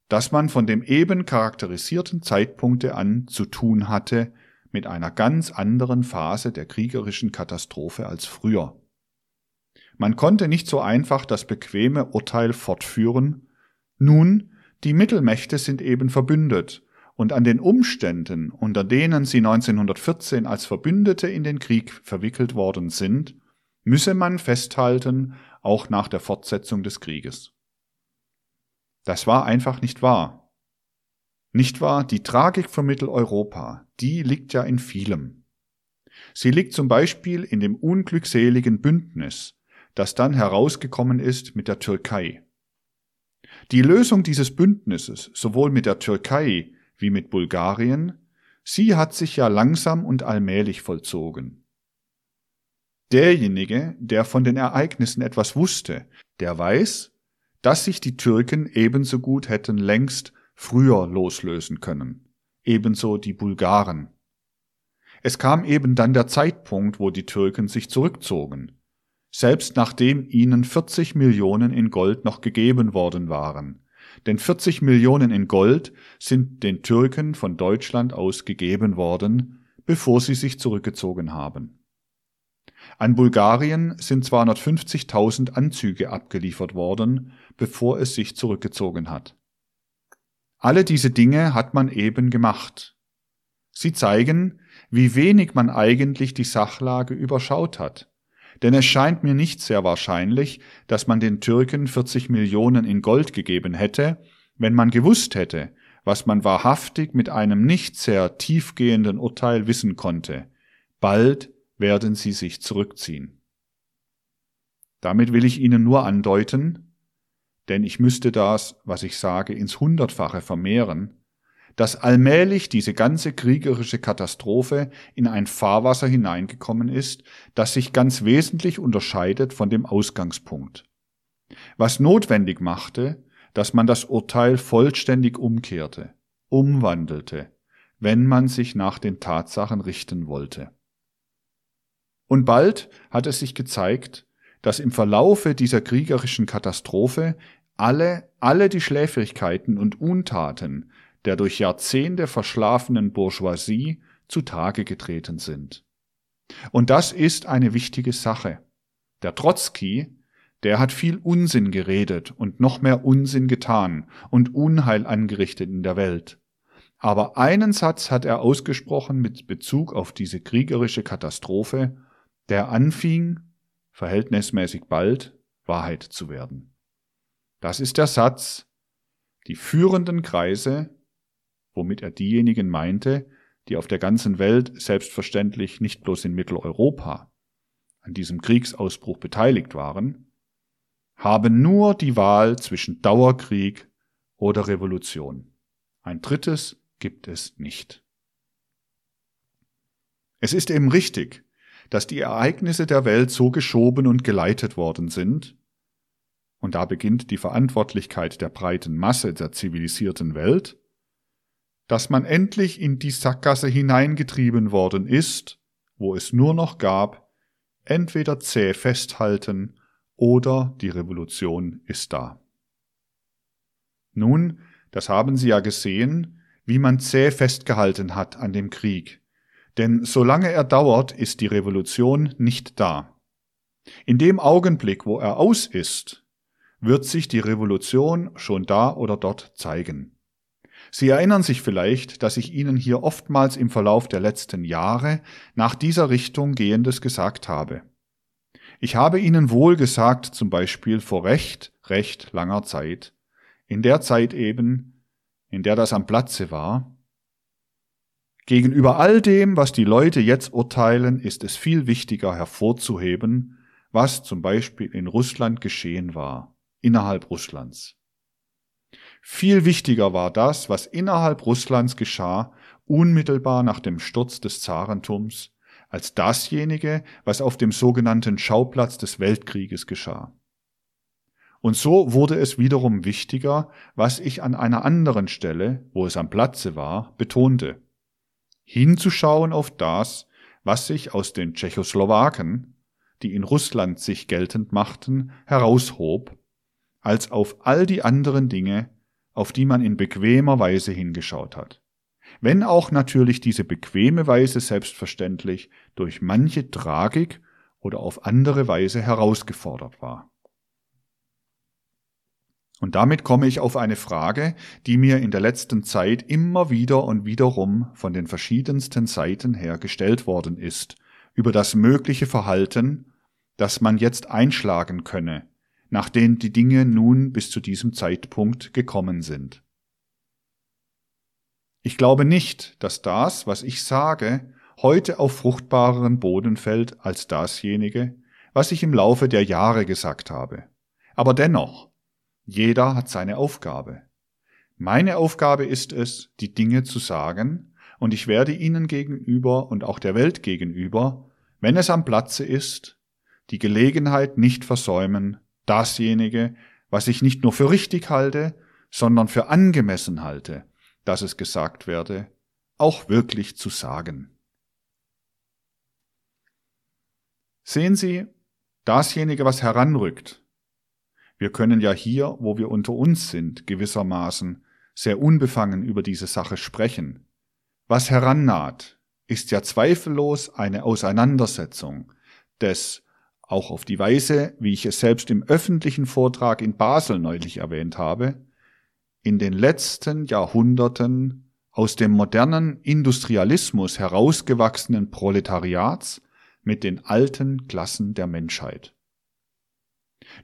dass man von dem eben charakterisierten Zeitpunkte an zu tun hatte mit einer ganz anderen Phase der kriegerischen Katastrophe als früher. Man konnte nicht so einfach das bequeme Urteil fortführen, nun, die Mittelmächte sind eben verbündet, und an den Umständen, unter denen sie 1914 als Verbündete in den Krieg verwickelt worden sind, müsse man festhalten, auch nach der Fortsetzung des Krieges. Das war einfach nicht wahr. Nicht wahr, die Tragik für Mitteleuropa, die liegt ja in vielem. Sie liegt zum Beispiel in dem unglückseligen Bündnis, das dann herausgekommen ist mit der Türkei. Die Lösung dieses Bündnisses, sowohl mit der Türkei wie mit Bulgarien, sie hat sich ja langsam und allmählich vollzogen. Derjenige, der von den Ereignissen etwas wusste, der weiß, dass sich die Türken ebenso gut hätten längst früher loslösen können, ebenso die Bulgaren. Es kam eben dann der Zeitpunkt, wo die Türken sich zurückzogen, selbst nachdem ihnen 40 Millionen in Gold noch gegeben worden waren. Denn 40 Millionen in Gold sind den Türken von Deutschland aus gegeben worden, bevor sie sich zurückgezogen haben. An Bulgarien sind 250.000 Anzüge abgeliefert worden, bevor es sich zurückgezogen hat. Alle diese Dinge hat man eben gemacht. Sie zeigen, wie wenig man eigentlich die Sachlage überschaut hat denn es scheint mir nicht sehr wahrscheinlich, dass man den Türken 40 Millionen in Gold gegeben hätte, wenn man gewusst hätte, was man wahrhaftig mit einem nicht sehr tiefgehenden Urteil wissen konnte. Bald werden sie sich zurückziehen. Damit will ich Ihnen nur andeuten, denn ich müsste das, was ich sage, ins Hundertfache vermehren, dass allmählich diese ganze kriegerische Katastrophe in ein Fahrwasser hineingekommen ist, das sich ganz wesentlich unterscheidet von dem Ausgangspunkt. Was notwendig machte, dass man das Urteil vollständig umkehrte, umwandelte, wenn man sich nach den Tatsachen richten wollte. Und bald hat es sich gezeigt, dass im Verlaufe dieser kriegerischen Katastrophe alle, alle die Schläfrigkeiten und Untaten der durch Jahrzehnte verschlafenen Bourgeoisie zutage getreten sind. Und das ist eine wichtige Sache. Der Trotzki, der hat viel Unsinn geredet und noch mehr Unsinn getan und Unheil angerichtet in der Welt. Aber einen Satz hat er ausgesprochen mit Bezug auf diese kriegerische Katastrophe, der anfing, verhältnismäßig bald, Wahrheit zu werden. Das ist der Satz, die führenden Kreise, womit er diejenigen meinte, die auf der ganzen Welt selbstverständlich nicht bloß in Mitteleuropa an diesem Kriegsausbruch beteiligt waren, haben nur die Wahl zwischen Dauerkrieg oder Revolution. Ein drittes gibt es nicht. Es ist eben richtig, dass die Ereignisse der Welt so geschoben und geleitet worden sind, und da beginnt die Verantwortlichkeit der breiten Masse der zivilisierten Welt, dass man endlich in die Sackgasse hineingetrieben worden ist, wo es nur noch gab, entweder zäh festhalten oder die Revolution ist da. Nun, das haben Sie ja gesehen, wie man zäh festgehalten hat an dem Krieg, denn solange er dauert, ist die Revolution nicht da. In dem Augenblick, wo er aus ist, wird sich die Revolution schon da oder dort zeigen. Sie erinnern sich vielleicht, dass ich Ihnen hier oftmals im Verlauf der letzten Jahre nach dieser Richtung gehendes gesagt habe. Ich habe Ihnen wohl gesagt, zum Beispiel vor recht, recht langer Zeit, in der Zeit eben, in der das am Platze war, Gegenüber all dem, was die Leute jetzt urteilen, ist es viel wichtiger hervorzuheben, was zum Beispiel in Russland geschehen war, innerhalb Russlands. Viel wichtiger war das, was innerhalb Russlands geschah, unmittelbar nach dem Sturz des Zarentums, als dasjenige, was auf dem sogenannten Schauplatz des Weltkrieges geschah. Und so wurde es wiederum wichtiger, was ich an einer anderen Stelle, wo es am Platze war, betonte. Hinzuschauen auf das, was sich aus den Tschechoslowaken, die in Russland sich geltend machten, heraushob, als auf all die anderen Dinge, auf die man in bequemer Weise hingeschaut hat. Wenn auch natürlich diese bequeme Weise selbstverständlich durch manche Tragik oder auf andere Weise herausgefordert war. Und damit komme ich auf eine Frage, die mir in der letzten Zeit immer wieder und wiederum von den verschiedensten Seiten her gestellt worden ist, über das mögliche Verhalten, das man jetzt einschlagen könne, nachdem die Dinge nun bis zu diesem Zeitpunkt gekommen sind. Ich glaube nicht, dass das, was ich sage, heute auf fruchtbareren Boden fällt als dasjenige, was ich im Laufe der Jahre gesagt habe. Aber dennoch, jeder hat seine Aufgabe. Meine Aufgabe ist es, die Dinge zu sagen, und ich werde Ihnen gegenüber und auch der Welt gegenüber, wenn es am Platze ist, die Gelegenheit nicht versäumen, dasjenige, was ich nicht nur für richtig halte, sondern für angemessen halte, dass es gesagt werde, auch wirklich zu sagen. Sehen Sie, dasjenige, was heranrückt. Wir können ja hier, wo wir unter uns sind, gewissermaßen sehr unbefangen über diese Sache sprechen. Was herannaht, ist ja zweifellos eine Auseinandersetzung des auch auf die Weise, wie ich es selbst im öffentlichen Vortrag in Basel neulich erwähnt habe, in den letzten Jahrhunderten aus dem modernen Industrialismus herausgewachsenen Proletariats mit den alten Klassen der Menschheit.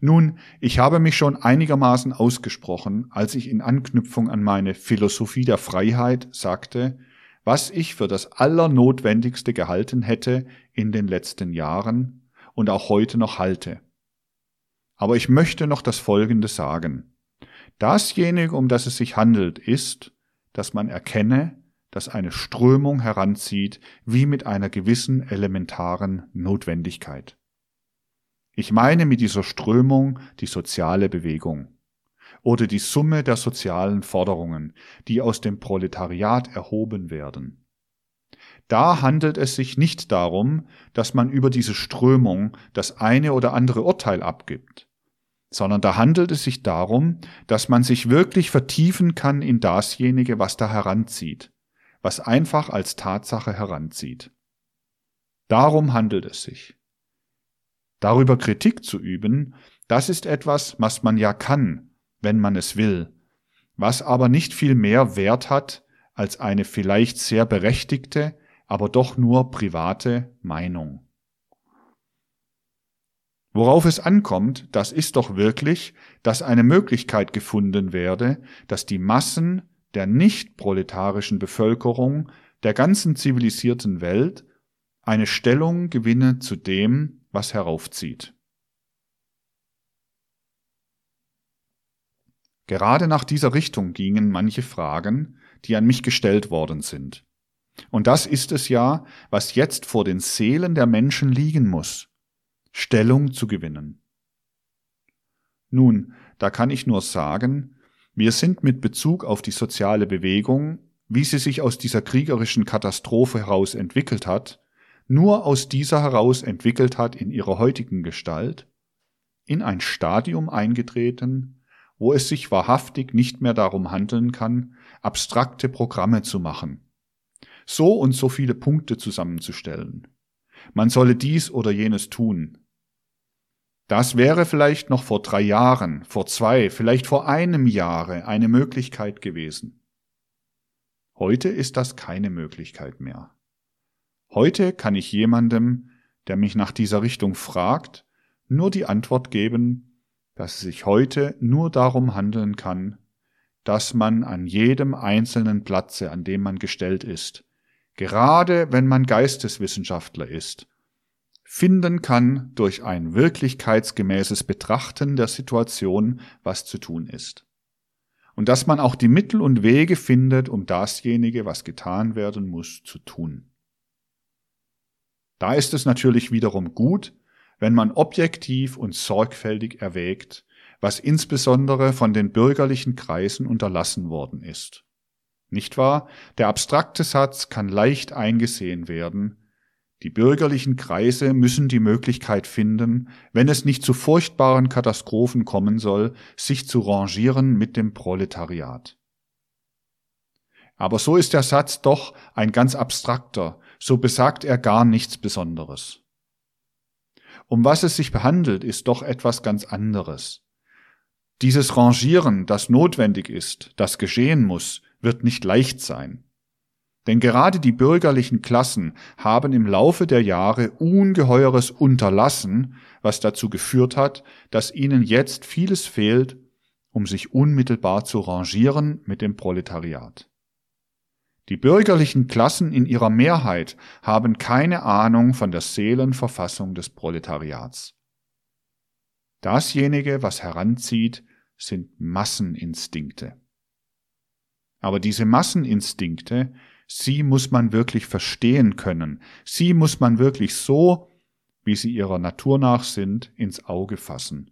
Nun, ich habe mich schon einigermaßen ausgesprochen, als ich in Anknüpfung an meine Philosophie der Freiheit sagte, was ich für das Allernotwendigste gehalten hätte in den letzten Jahren, und auch heute noch halte. Aber ich möchte noch das Folgende sagen. Dasjenige, um das es sich handelt, ist, dass man erkenne, dass eine Strömung heranzieht, wie mit einer gewissen elementaren Notwendigkeit. Ich meine mit dieser Strömung die soziale Bewegung oder die Summe der sozialen Forderungen, die aus dem Proletariat erhoben werden. Da handelt es sich nicht darum, dass man über diese Strömung das eine oder andere Urteil abgibt, sondern da handelt es sich darum, dass man sich wirklich vertiefen kann in dasjenige, was da heranzieht, was einfach als Tatsache heranzieht. Darum handelt es sich. Darüber Kritik zu üben, das ist etwas, was man ja kann, wenn man es will, was aber nicht viel mehr Wert hat als eine vielleicht sehr berechtigte, aber doch nur private Meinung. Worauf es ankommt, das ist doch wirklich, dass eine Möglichkeit gefunden werde, dass die Massen der nicht proletarischen Bevölkerung der ganzen zivilisierten Welt eine Stellung gewinne zu dem, was heraufzieht. Gerade nach dieser Richtung gingen manche Fragen, die an mich gestellt worden sind. Und das ist es ja, was jetzt vor den Seelen der Menschen liegen muss, Stellung zu gewinnen. Nun, da kann ich nur sagen, wir sind mit Bezug auf die soziale Bewegung, wie sie sich aus dieser kriegerischen Katastrophe heraus entwickelt hat, nur aus dieser heraus entwickelt hat in ihrer heutigen Gestalt, in ein Stadium eingetreten, wo es sich wahrhaftig nicht mehr darum handeln kann, abstrakte Programme zu machen, so und so viele Punkte zusammenzustellen. Man solle dies oder jenes tun. Das wäre vielleicht noch vor drei Jahren, vor zwei, vielleicht vor einem Jahre eine Möglichkeit gewesen. Heute ist das keine Möglichkeit mehr. Heute kann ich jemandem, der mich nach dieser Richtung fragt, nur die Antwort geben, dass es sich heute nur darum handeln kann, dass man an jedem einzelnen Platze, an dem man gestellt ist, gerade wenn man Geisteswissenschaftler ist, finden kann durch ein wirklichkeitsgemäßes Betrachten der Situation, was zu tun ist. Und dass man auch die Mittel und Wege findet, um dasjenige, was getan werden muss, zu tun. Da ist es natürlich wiederum gut, wenn man objektiv und sorgfältig erwägt, was insbesondere von den bürgerlichen Kreisen unterlassen worden ist. Nicht wahr? Der abstrakte Satz kann leicht eingesehen werden. Die bürgerlichen Kreise müssen die Möglichkeit finden, wenn es nicht zu furchtbaren Katastrophen kommen soll, sich zu rangieren mit dem Proletariat. Aber so ist der Satz doch ein ganz abstrakter, so besagt er gar nichts Besonderes. Um was es sich behandelt, ist doch etwas ganz anderes. Dieses Rangieren, das notwendig ist, das geschehen muss, wird nicht leicht sein. Denn gerade die bürgerlichen Klassen haben im Laufe der Jahre ungeheures unterlassen, was dazu geführt hat, dass ihnen jetzt vieles fehlt, um sich unmittelbar zu rangieren mit dem Proletariat. Die bürgerlichen Klassen in ihrer Mehrheit haben keine Ahnung von der Seelenverfassung des Proletariats. Dasjenige, was heranzieht, sind Masseninstinkte. Aber diese Masseninstinkte, sie muss man wirklich verstehen können, sie muss man wirklich so, wie sie ihrer Natur nach sind, ins Auge fassen.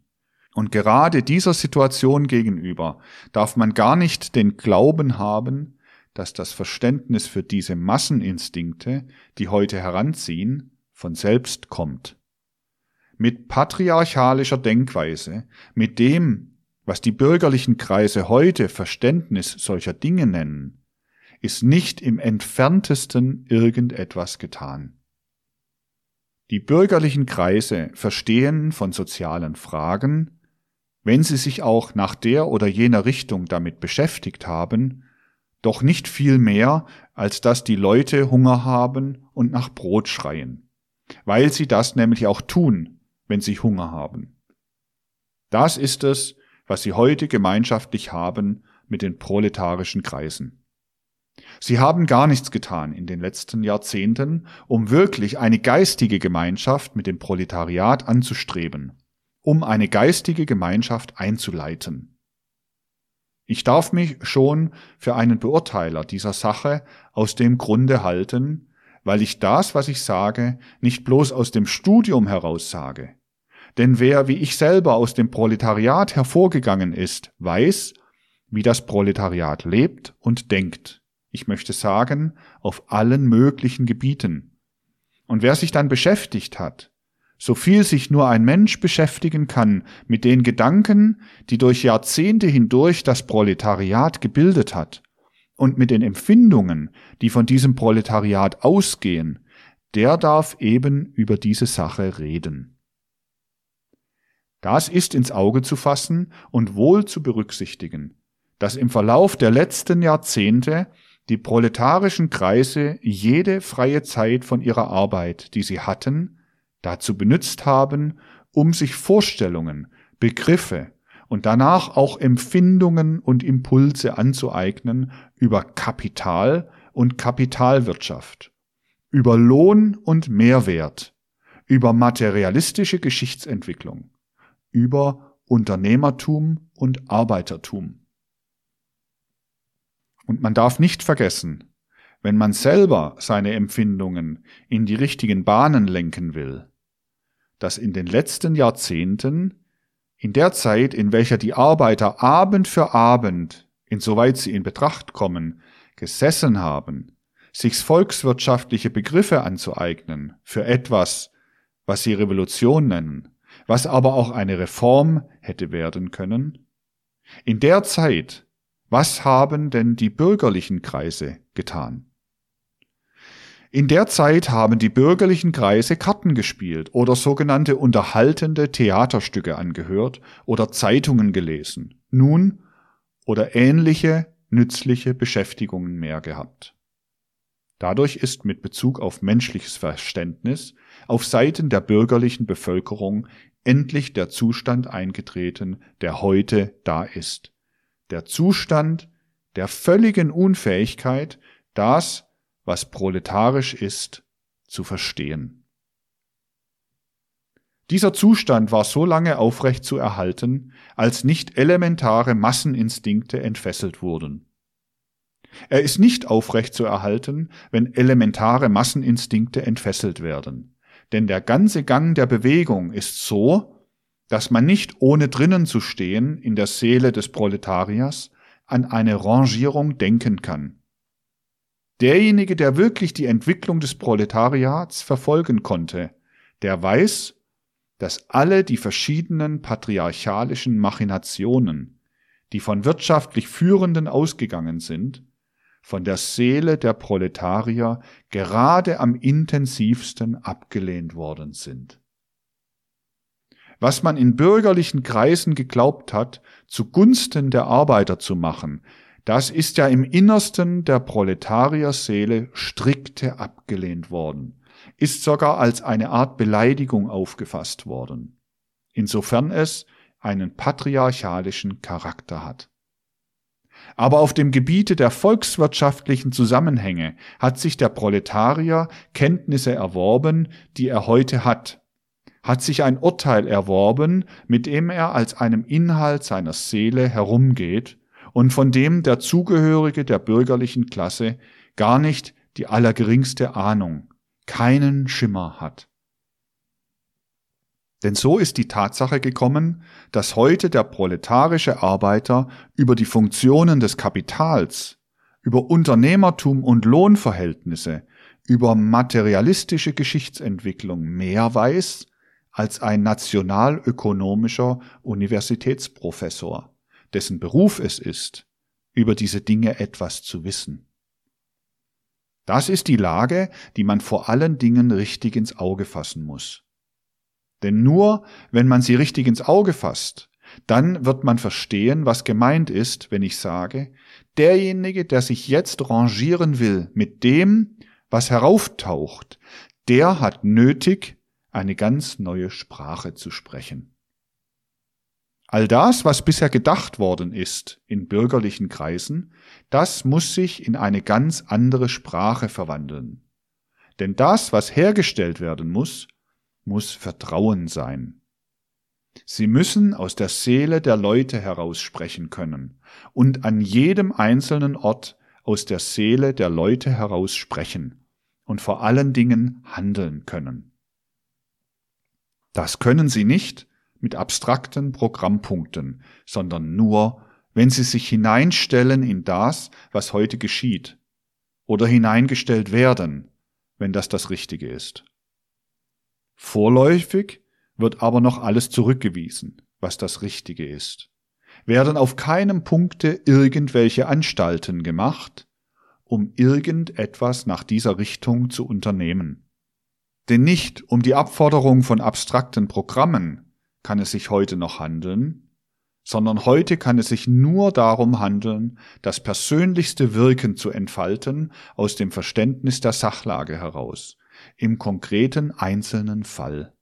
Und gerade dieser Situation gegenüber darf man gar nicht den Glauben haben, dass das Verständnis für diese Masseninstinkte, die heute heranziehen, von selbst kommt. Mit patriarchalischer Denkweise, mit dem, was die bürgerlichen Kreise heute Verständnis solcher Dinge nennen, ist nicht im entferntesten irgendetwas getan. Die bürgerlichen Kreise verstehen von sozialen Fragen, wenn sie sich auch nach der oder jener Richtung damit beschäftigt haben, doch nicht viel mehr, als dass die Leute Hunger haben und nach Brot schreien, weil sie das nämlich auch tun, wenn sie Hunger haben. Das ist es, was sie heute gemeinschaftlich haben mit den proletarischen Kreisen. Sie haben gar nichts getan in den letzten Jahrzehnten, um wirklich eine geistige Gemeinschaft mit dem Proletariat anzustreben, um eine geistige Gemeinschaft einzuleiten. Ich darf mich schon für einen Beurteiler dieser Sache aus dem Grunde halten, weil ich das, was ich sage, nicht bloß aus dem Studium heraus sage, denn wer wie ich selber aus dem Proletariat hervorgegangen ist, weiß, wie das Proletariat lebt und denkt. ich möchte sagen, auf allen möglichen Gebieten. Und wer sich dann beschäftigt hat, so viel sich nur ein Mensch beschäftigen kann mit den Gedanken, die durch Jahrzehnte hindurch das Proletariat gebildet hat, und mit den Empfindungen, die von diesem Proletariat ausgehen, der darf eben über diese Sache reden. Das ist ins Auge zu fassen und wohl zu berücksichtigen, dass im Verlauf der letzten Jahrzehnte die proletarischen Kreise jede freie Zeit von ihrer Arbeit, die sie hatten, dazu benutzt haben, um sich Vorstellungen, Begriffe und danach auch Empfindungen und Impulse anzueignen über Kapital und Kapitalwirtschaft, über Lohn und Mehrwert, über materialistische Geschichtsentwicklung, über Unternehmertum und Arbeitertum. Und man darf nicht vergessen, wenn man selber seine Empfindungen in die richtigen Bahnen lenken will, dass in den letzten Jahrzehnten, in der Zeit, in welcher die Arbeiter Abend für Abend, insoweit sie in Betracht kommen, gesessen haben, sich volkswirtschaftliche Begriffe anzueignen für etwas, was sie Revolution nennen, was aber auch eine Reform hätte werden können? In der Zeit, was haben denn die bürgerlichen Kreise getan? In der Zeit haben die bürgerlichen Kreise Karten gespielt oder sogenannte unterhaltende Theaterstücke angehört oder Zeitungen gelesen, nun oder ähnliche nützliche Beschäftigungen mehr gehabt. Dadurch ist mit Bezug auf menschliches Verständnis auf Seiten der bürgerlichen Bevölkerung endlich der Zustand eingetreten, der heute da ist. Der Zustand der völligen Unfähigkeit, das, was proletarisch ist, zu verstehen. Dieser Zustand war so lange aufrecht zu erhalten, als nicht elementare Masseninstinkte entfesselt wurden. Er ist nicht aufrecht zu erhalten, wenn elementare Masseninstinkte entfesselt werden. Denn der ganze Gang der Bewegung ist so, dass man nicht ohne drinnen zu stehen in der Seele des Proletariers an eine Rangierung denken kann. Derjenige, der wirklich die Entwicklung des Proletariats verfolgen konnte, der weiß, dass alle die verschiedenen patriarchalischen Machinationen, die von wirtschaftlich Führenden ausgegangen sind, von der Seele der Proletarier gerade am intensivsten abgelehnt worden sind. Was man in bürgerlichen Kreisen geglaubt hat, zugunsten der Arbeiter zu machen, das ist ja im Innersten der Proletarierseele strikte abgelehnt worden, ist sogar als eine Art Beleidigung aufgefasst worden, insofern es einen patriarchalischen Charakter hat. Aber auf dem Gebiete der volkswirtschaftlichen Zusammenhänge hat sich der Proletarier Kenntnisse erworben, die er heute hat, hat sich ein Urteil erworben, mit dem er als einem Inhalt seiner Seele herumgeht und von dem der Zugehörige der bürgerlichen Klasse gar nicht die allergeringste Ahnung, keinen Schimmer hat. Denn so ist die Tatsache gekommen, dass heute der proletarische Arbeiter über die Funktionen des Kapitals, über Unternehmertum und Lohnverhältnisse, über materialistische Geschichtsentwicklung mehr weiß als ein nationalökonomischer Universitätsprofessor, dessen Beruf es ist, über diese Dinge etwas zu wissen. Das ist die Lage, die man vor allen Dingen richtig ins Auge fassen muss. Denn nur wenn man sie richtig ins Auge fasst, dann wird man verstehen, was gemeint ist, wenn ich sage, derjenige, der sich jetzt rangieren will mit dem, was herauftaucht, der hat nötig, eine ganz neue Sprache zu sprechen. All das, was bisher gedacht worden ist in bürgerlichen Kreisen, das muss sich in eine ganz andere Sprache verwandeln. Denn das, was hergestellt werden muss, muss Vertrauen sein. Sie müssen aus der Seele der Leute heraus sprechen können und an jedem einzelnen Ort aus der Seele der Leute heraus sprechen und vor allen Dingen handeln können. Das können sie nicht mit abstrakten Programmpunkten, sondern nur, wenn sie sich hineinstellen in das, was heute geschieht, oder hineingestellt werden, wenn das das Richtige ist. Vorläufig wird aber noch alles zurückgewiesen, was das Richtige ist. Werden auf keinem Punkte irgendwelche Anstalten gemacht, um irgendetwas nach dieser Richtung zu unternehmen. Denn nicht um die Abforderung von abstrakten Programmen kann es sich heute noch handeln, sondern heute kann es sich nur darum handeln, das persönlichste Wirken zu entfalten aus dem Verständnis der Sachlage heraus, im konkreten einzelnen Fall.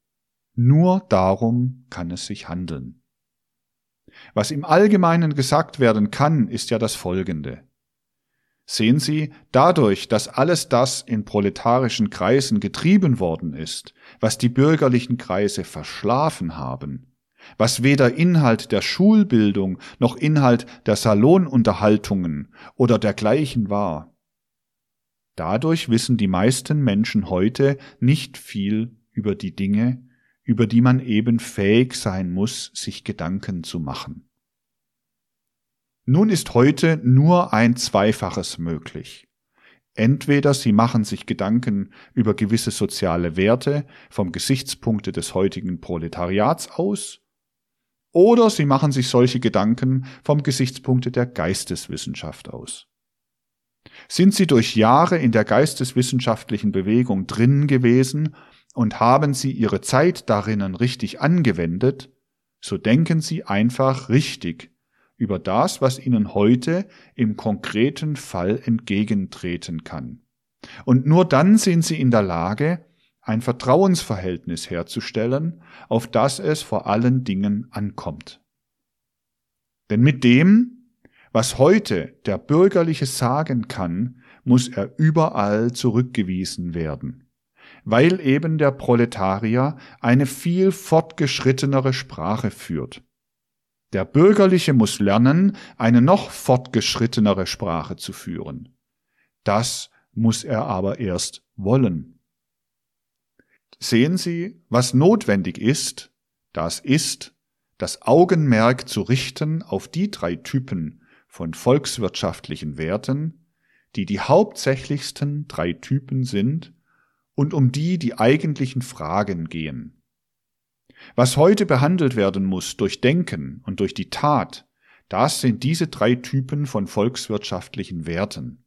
Nur darum kann es sich handeln. Was im Allgemeinen gesagt werden kann, ist ja das Folgende. Sehen Sie, dadurch, dass alles das in proletarischen Kreisen getrieben worden ist, was die bürgerlichen Kreise verschlafen haben, was weder Inhalt der Schulbildung noch Inhalt der Salonunterhaltungen oder dergleichen war. Dadurch wissen die meisten Menschen heute nicht viel über die Dinge, über die man eben fähig sein muss, sich Gedanken zu machen. Nun ist heute nur ein Zweifaches möglich. Entweder Sie machen sich Gedanken über gewisse soziale Werte vom Gesichtspunkte des heutigen Proletariats aus, oder Sie machen sich solche Gedanken vom Gesichtspunkte der Geisteswissenschaft aus. Sind Sie durch Jahre in der geisteswissenschaftlichen Bewegung drin gewesen und haben Sie Ihre Zeit darinnen richtig angewendet, so denken Sie einfach richtig über das, was ihnen heute im konkreten Fall entgegentreten kann. Und nur dann sind sie in der Lage, ein Vertrauensverhältnis herzustellen, auf das es vor allen Dingen ankommt. Denn mit dem, was heute der Bürgerliche sagen kann, muss er überall zurückgewiesen werden, weil eben der Proletarier eine viel fortgeschrittenere Sprache führt der Bürgerliche muss lernen, eine noch fortgeschrittenere Sprache zu führen. Das muss er aber erst wollen. Sehen Sie, was notwendig ist, das ist, das Augenmerk zu richten auf die drei Typen von volkswirtschaftlichen Werten, die die hauptsächlichsten drei Typen sind und um die die eigentlichen Fragen gehen. Was heute behandelt werden muss durch Denken und durch die Tat, das sind diese drei Typen von volkswirtschaftlichen Werten.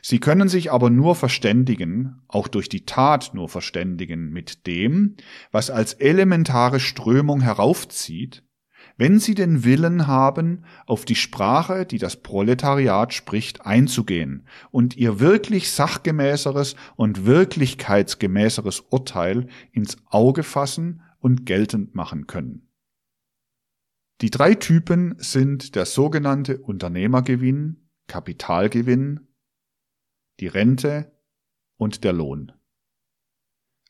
Sie können sich aber nur verständigen, auch durch die Tat nur verständigen mit dem, was als elementare Strömung heraufzieht, wenn sie den Willen haben, auf die Sprache, die das Proletariat spricht, einzugehen und ihr wirklich sachgemäßeres und wirklichkeitsgemäßeres Urteil ins Auge fassen und geltend machen können. Die drei Typen sind der sogenannte Unternehmergewinn, Kapitalgewinn, die Rente und der Lohn.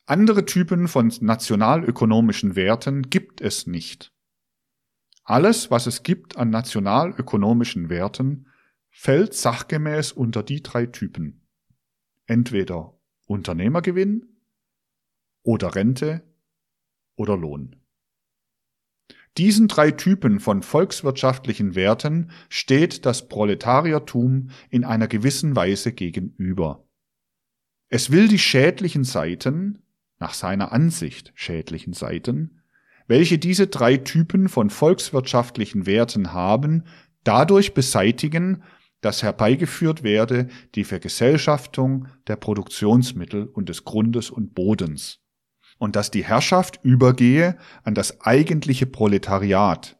Andere Typen von nationalökonomischen Werten gibt es nicht. Alles, was es gibt an nationalökonomischen Werten, fällt sachgemäß unter die drei Typen. Entweder Unternehmergewinn oder Rente oder Lohn. Diesen drei Typen von volkswirtschaftlichen Werten steht das Proletariertum in einer gewissen Weise gegenüber. Es will die schädlichen Seiten, nach seiner Ansicht schädlichen Seiten, welche diese drei Typen von volkswirtschaftlichen Werten haben, dadurch beseitigen, dass herbeigeführt werde die Vergesellschaftung der Produktionsmittel und des Grundes und Bodens und dass die Herrschaft übergehe an das eigentliche Proletariat,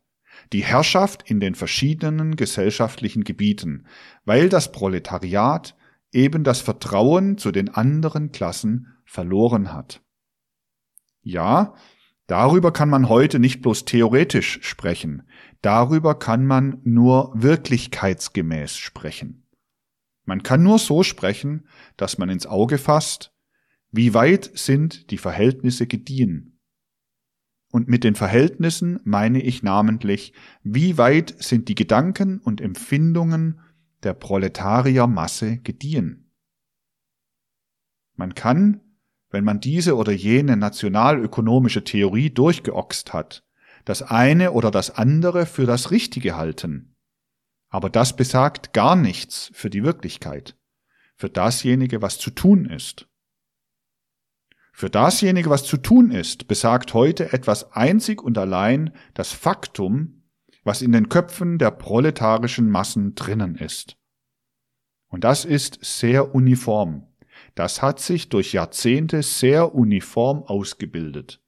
die Herrschaft in den verschiedenen gesellschaftlichen Gebieten, weil das Proletariat eben das Vertrauen zu den anderen Klassen verloren hat. Ja, darüber kann man heute nicht bloß theoretisch sprechen, darüber kann man nur wirklichkeitsgemäß sprechen. Man kann nur so sprechen, dass man ins Auge fasst, wie weit sind die Verhältnisse gediehen? Und mit den Verhältnissen meine ich namentlich, wie weit sind die Gedanken und Empfindungen der Proletariermasse gediehen? Man kann, wenn man diese oder jene nationalökonomische Theorie durchgeoxt hat, das eine oder das andere für das Richtige halten. Aber das besagt gar nichts für die Wirklichkeit für dasjenige, was zu tun ist. Für dasjenige, was zu tun ist, besagt heute etwas einzig und allein das Faktum, was in den Köpfen der proletarischen Massen drinnen ist. Und das ist sehr uniform. Das hat sich durch Jahrzehnte sehr uniform ausgebildet.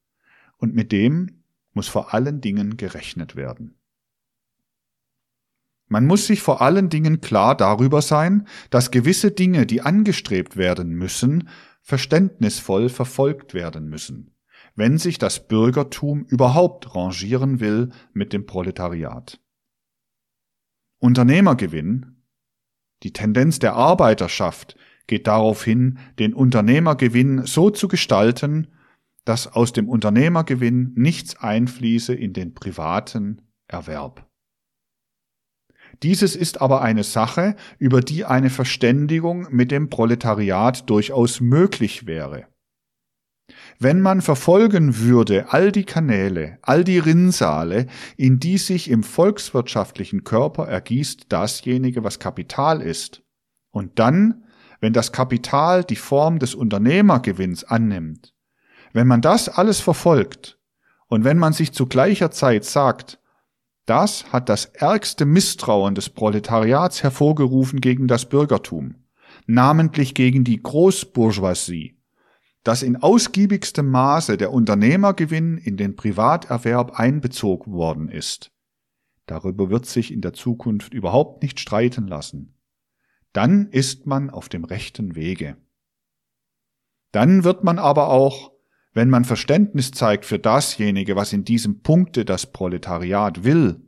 Und mit dem muss vor allen Dingen gerechnet werden. Man muss sich vor allen Dingen klar darüber sein, dass gewisse Dinge, die angestrebt werden müssen, verständnisvoll verfolgt werden müssen, wenn sich das Bürgertum überhaupt rangieren will mit dem Proletariat. Unternehmergewinn, die Tendenz der Arbeiterschaft geht darauf hin, den Unternehmergewinn so zu gestalten, dass aus dem Unternehmergewinn nichts einfließe in den privaten Erwerb. Dieses ist aber eine Sache, über die eine Verständigung mit dem Proletariat durchaus möglich wäre. Wenn man verfolgen würde all die Kanäle, all die Rinnsale, in die sich im volkswirtschaftlichen Körper ergießt dasjenige, was Kapital ist, und dann, wenn das Kapital die Form des Unternehmergewinns annimmt, wenn man das alles verfolgt, und wenn man sich zu gleicher Zeit sagt, das hat das ärgste Misstrauen des Proletariats hervorgerufen gegen das Bürgertum, namentlich gegen die Großbourgeoisie, dass in ausgiebigstem Maße der Unternehmergewinn in den Privaterwerb einbezogen worden ist. Darüber wird sich in der Zukunft überhaupt nicht streiten lassen. Dann ist man auf dem rechten Wege. Dann wird man aber auch, wenn man Verständnis zeigt für dasjenige, was in diesem Punkte das Proletariat will,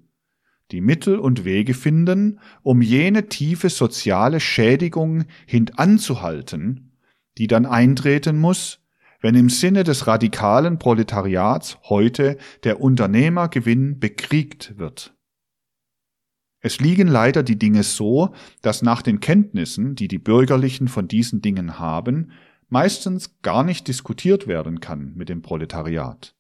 die Mittel und Wege finden, um jene tiefe soziale Schädigung hintanzuhalten, die dann eintreten muss, wenn im Sinne des radikalen Proletariats heute der Unternehmergewinn bekriegt wird. Es liegen leider die Dinge so, dass nach den Kenntnissen, die die Bürgerlichen von diesen Dingen haben, meistens gar nicht diskutiert werden kann mit dem Proletariat,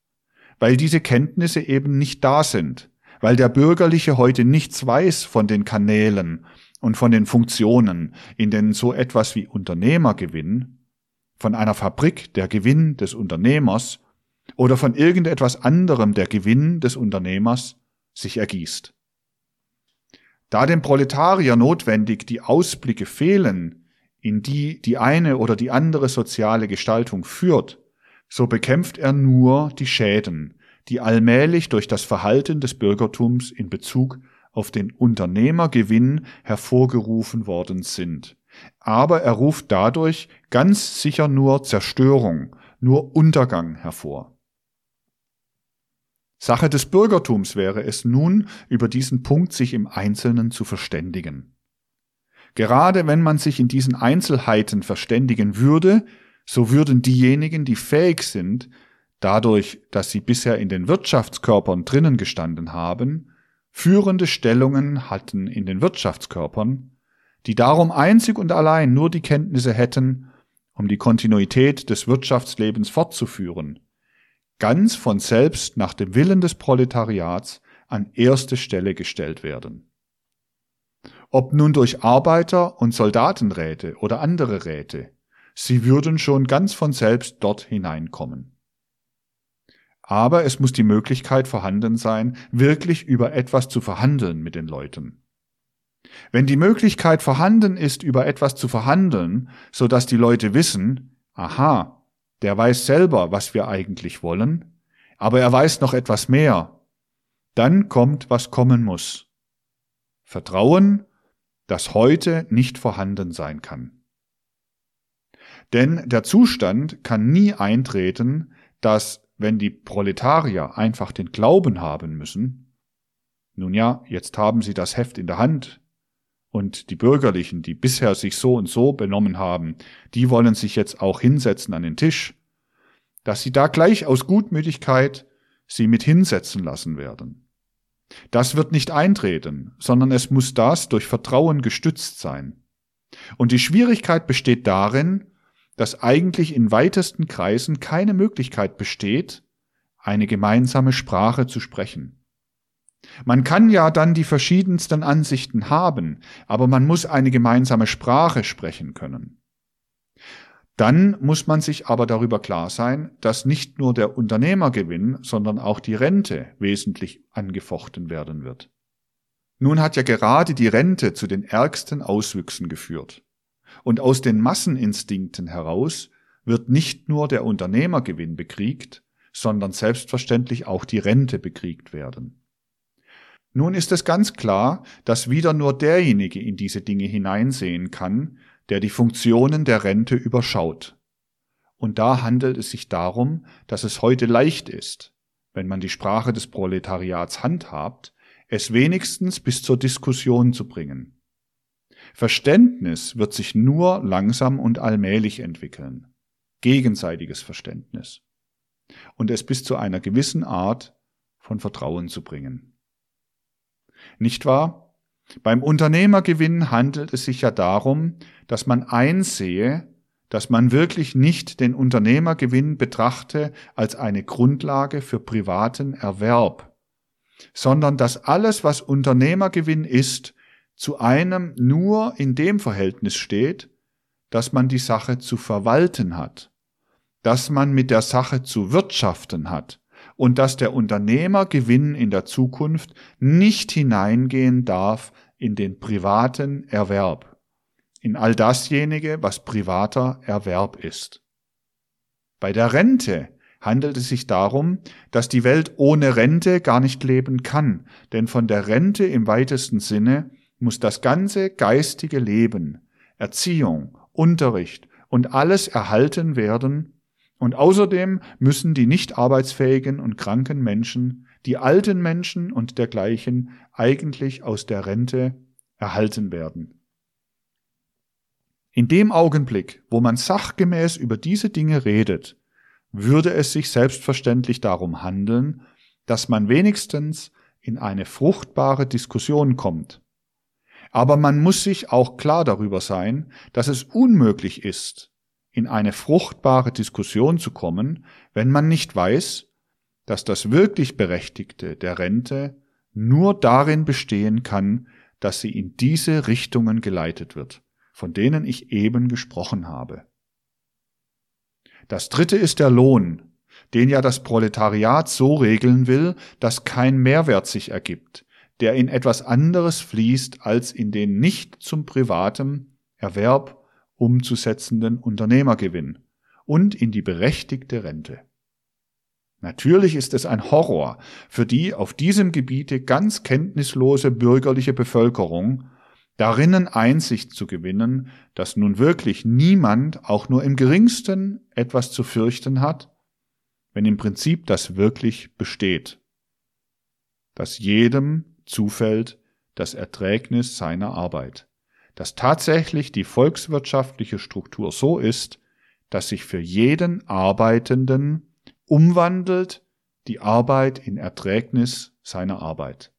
weil diese Kenntnisse eben nicht da sind, weil der Bürgerliche heute nichts weiß von den Kanälen und von den Funktionen, in denen so etwas wie Unternehmergewinn von einer Fabrik der Gewinn des Unternehmers oder von irgendetwas anderem der Gewinn des Unternehmers sich ergießt. Da dem Proletarier notwendig die Ausblicke fehlen, in die die eine oder die andere soziale Gestaltung führt, so bekämpft er nur die Schäden, die allmählich durch das Verhalten des Bürgertums in Bezug auf den Unternehmergewinn hervorgerufen worden sind aber er ruft dadurch ganz sicher nur Zerstörung, nur Untergang hervor. Sache des Bürgertums wäre es nun, über diesen Punkt sich im Einzelnen zu verständigen. Gerade wenn man sich in diesen Einzelheiten verständigen würde, so würden diejenigen, die fähig sind, dadurch, dass sie bisher in den Wirtschaftskörpern drinnen gestanden haben, führende Stellungen hatten in den Wirtschaftskörpern, die darum einzig und allein nur die Kenntnisse hätten, um die Kontinuität des Wirtschaftslebens fortzuführen, ganz von selbst nach dem Willen des Proletariats an erste Stelle gestellt werden. Ob nun durch Arbeiter- und Soldatenräte oder andere Räte, sie würden schon ganz von selbst dort hineinkommen. Aber es muss die Möglichkeit vorhanden sein, wirklich über etwas zu verhandeln mit den Leuten. Wenn die Möglichkeit vorhanden ist, über etwas zu verhandeln, so dass die Leute wissen, aha, der weiß selber, was wir eigentlich wollen, aber er weiß noch etwas mehr, dann kommt, was kommen muss. Vertrauen, das heute nicht vorhanden sein kann. Denn der Zustand kann nie eintreten, dass, wenn die Proletarier einfach den Glauben haben müssen, nun ja, jetzt haben sie das Heft in der Hand, und die Bürgerlichen, die bisher sich so und so benommen haben, die wollen sich jetzt auch hinsetzen an den Tisch, dass sie da gleich aus Gutmütigkeit sie mit hinsetzen lassen werden. Das wird nicht eintreten, sondern es muss das durch Vertrauen gestützt sein. Und die Schwierigkeit besteht darin, dass eigentlich in weitesten Kreisen keine Möglichkeit besteht, eine gemeinsame Sprache zu sprechen. Man kann ja dann die verschiedensten Ansichten haben, aber man muss eine gemeinsame Sprache sprechen können. Dann muss man sich aber darüber klar sein, dass nicht nur der Unternehmergewinn, sondern auch die Rente wesentlich angefochten werden wird. Nun hat ja gerade die Rente zu den ärgsten Auswüchsen geführt. Und aus den Masseninstinkten heraus wird nicht nur der Unternehmergewinn bekriegt, sondern selbstverständlich auch die Rente bekriegt werden. Nun ist es ganz klar, dass wieder nur derjenige in diese Dinge hineinsehen kann, der die Funktionen der Rente überschaut. Und da handelt es sich darum, dass es heute leicht ist, wenn man die Sprache des Proletariats handhabt, es wenigstens bis zur Diskussion zu bringen. Verständnis wird sich nur langsam und allmählich entwickeln. Gegenseitiges Verständnis. Und es bis zu einer gewissen Art von Vertrauen zu bringen. Nicht wahr? Beim Unternehmergewinn handelt es sich ja darum, dass man einsehe, dass man wirklich nicht den Unternehmergewinn betrachte als eine Grundlage für privaten Erwerb, sondern dass alles, was Unternehmergewinn ist, zu einem nur in dem Verhältnis steht, dass man die Sache zu verwalten hat, dass man mit der Sache zu wirtschaften hat und dass der Unternehmergewinn in der Zukunft nicht hineingehen darf in den privaten Erwerb, in all dasjenige, was privater Erwerb ist. Bei der Rente handelt es sich darum, dass die Welt ohne Rente gar nicht leben kann, denn von der Rente im weitesten Sinne muss das ganze geistige Leben, Erziehung, Unterricht und alles erhalten werden, und außerdem müssen die nicht arbeitsfähigen und kranken Menschen, die alten Menschen und dergleichen eigentlich aus der Rente erhalten werden. In dem Augenblick, wo man sachgemäß über diese Dinge redet, würde es sich selbstverständlich darum handeln, dass man wenigstens in eine fruchtbare Diskussion kommt, aber man muss sich auch klar darüber sein, dass es unmöglich ist, in eine fruchtbare Diskussion zu kommen, wenn man nicht weiß, dass das wirklich Berechtigte der Rente nur darin bestehen kann, dass sie in diese Richtungen geleitet wird, von denen ich eben gesprochen habe. Das dritte ist der Lohn, den ja das Proletariat so regeln will, dass kein Mehrwert sich ergibt, der in etwas anderes fließt als in den nicht zum privaten Erwerb umzusetzenden Unternehmergewinn und in die berechtigte Rente. Natürlich ist es ein Horror für die auf diesem Gebiete ganz kenntnislose bürgerliche Bevölkerung, darinnen Einsicht zu gewinnen, dass nun wirklich niemand auch nur im geringsten etwas zu fürchten hat, wenn im Prinzip das wirklich besteht, dass jedem zufällt das Erträgnis seiner Arbeit, dass tatsächlich die volkswirtschaftliche Struktur so ist, dass sich für jeden Arbeitenden umwandelt die Arbeit in Erträgnis seiner Arbeit.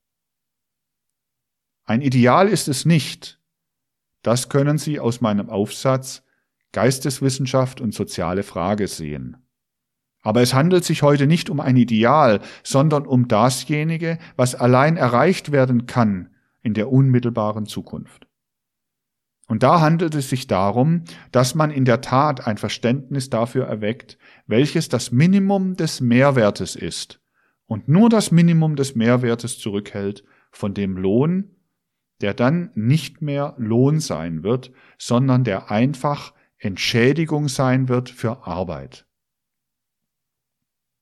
Ein Ideal ist es nicht. Das können Sie aus meinem Aufsatz Geisteswissenschaft und soziale Frage sehen. Aber es handelt sich heute nicht um ein Ideal, sondern um dasjenige, was allein erreicht werden kann in der unmittelbaren Zukunft. Und da handelt es sich darum, dass man in der Tat ein Verständnis dafür erweckt, welches das Minimum des Mehrwertes ist und nur das Minimum des Mehrwertes zurückhält von dem Lohn, der dann nicht mehr Lohn sein wird, sondern der einfach Entschädigung sein wird für Arbeit.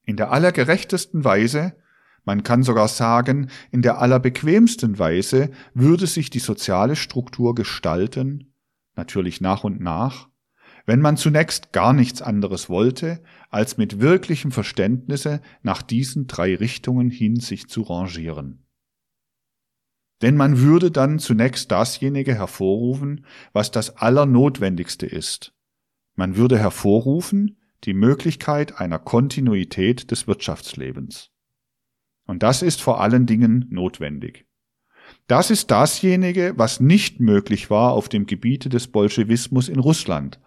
In der allergerechtesten Weise, man kann sogar sagen, in der allerbequemsten Weise würde sich die soziale Struktur gestalten, natürlich nach und nach, wenn man zunächst gar nichts anderes wollte, als mit wirklichem Verständnisse nach diesen drei Richtungen hin sich zu rangieren. Denn man würde dann zunächst dasjenige hervorrufen, was das Allernotwendigste ist. Man würde hervorrufen, die Möglichkeit einer Kontinuität des Wirtschaftslebens. Und das ist vor allen Dingen notwendig. Das ist dasjenige, was nicht möglich war auf dem Gebiete des Bolschewismus in Russland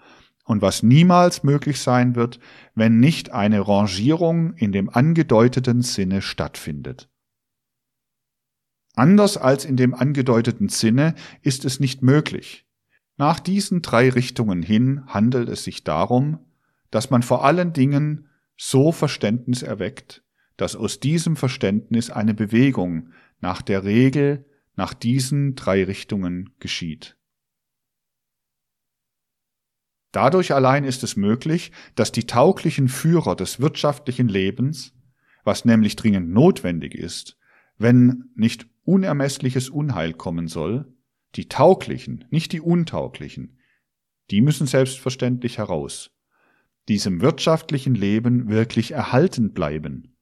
und was niemals möglich sein wird, wenn nicht eine Rangierung in dem angedeuteten Sinne stattfindet. Anders als in dem angedeuteten Sinne ist es nicht möglich. Nach diesen drei Richtungen hin handelt es sich darum, dass man vor allen Dingen so Verständnis erweckt, dass aus diesem Verständnis eine Bewegung nach der Regel nach diesen drei Richtungen geschieht. Dadurch allein ist es möglich, dass die tauglichen Führer des wirtschaftlichen Lebens, was nämlich dringend notwendig ist, wenn nicht unermessliches Unheil kommen soll, die tauglichen, nicht die untauglichen, die müssen selbstverständlich heraus, diesem wirtschaftlichen Leben wirklich erhalten bleiben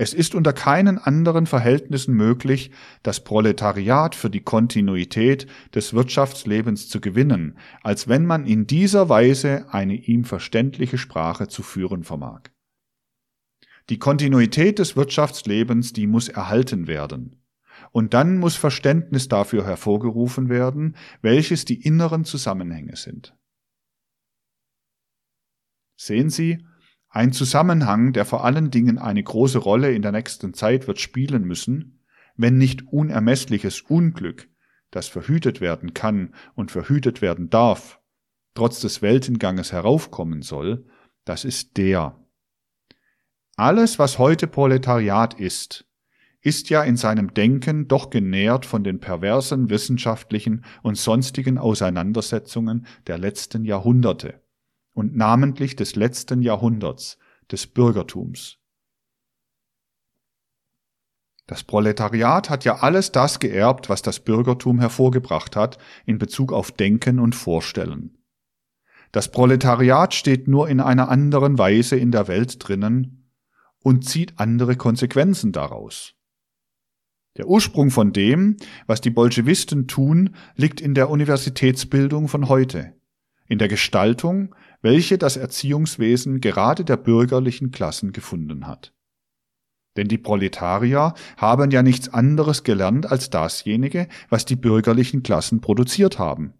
es ist unter keinen anderen Verhältnissen möglich, das Proletariat für die Kontinuität des Wirtschaftslebens zu gewinnen, als wenn man in dieser Weise eine ihm verständliche Sprache zu führen vermag. Die Kontinuität des Wirtschaftslebens, die muss erhalten werden. Und dann muss Verständnis dafür hervorgerufen werden, welches die inneren Zusammenhänge sind. Sehen Sie, ein Zusammenhang, der vor allen Dingen eine große Rolle in der nächsten Zeit wird spielen müssen, wenn nicht unermessliches Unglück, das verhütet werden kann und verhütet werden darf, trotz des Weltenganges heraufkommen soll, das ist der. Alles, was heute Proletariat ist, ist ja in seinem Denken doch genährt von den perversen wissenschaftlichen und sonstigen Auseinandersetzungen der letzten Jahrhunderte und namentlich des letzten Jahrhunderts, des Bürgertums. Das Proletariat hat ja alles das geerbt, was das Bürgertum hervorgebracht hat in Bezug auf Denken und Vorstellen. Das Proletariat steht nur in einer anderen Weise in der Welt drinnen und zieht andere Konsequenzen daraus. Der Ursprung von dem, was die Bolschewisten tun, liegt in der Universitätsbildung von heute, in der Gestaltung welche das Erziehungswesen gerade der bürgerlichen Klassen gefunden hat. Denn die Proletarier haben ja nichts anderes gelernt als dasjenige, was die bürgerlichen Klassen produziert haben.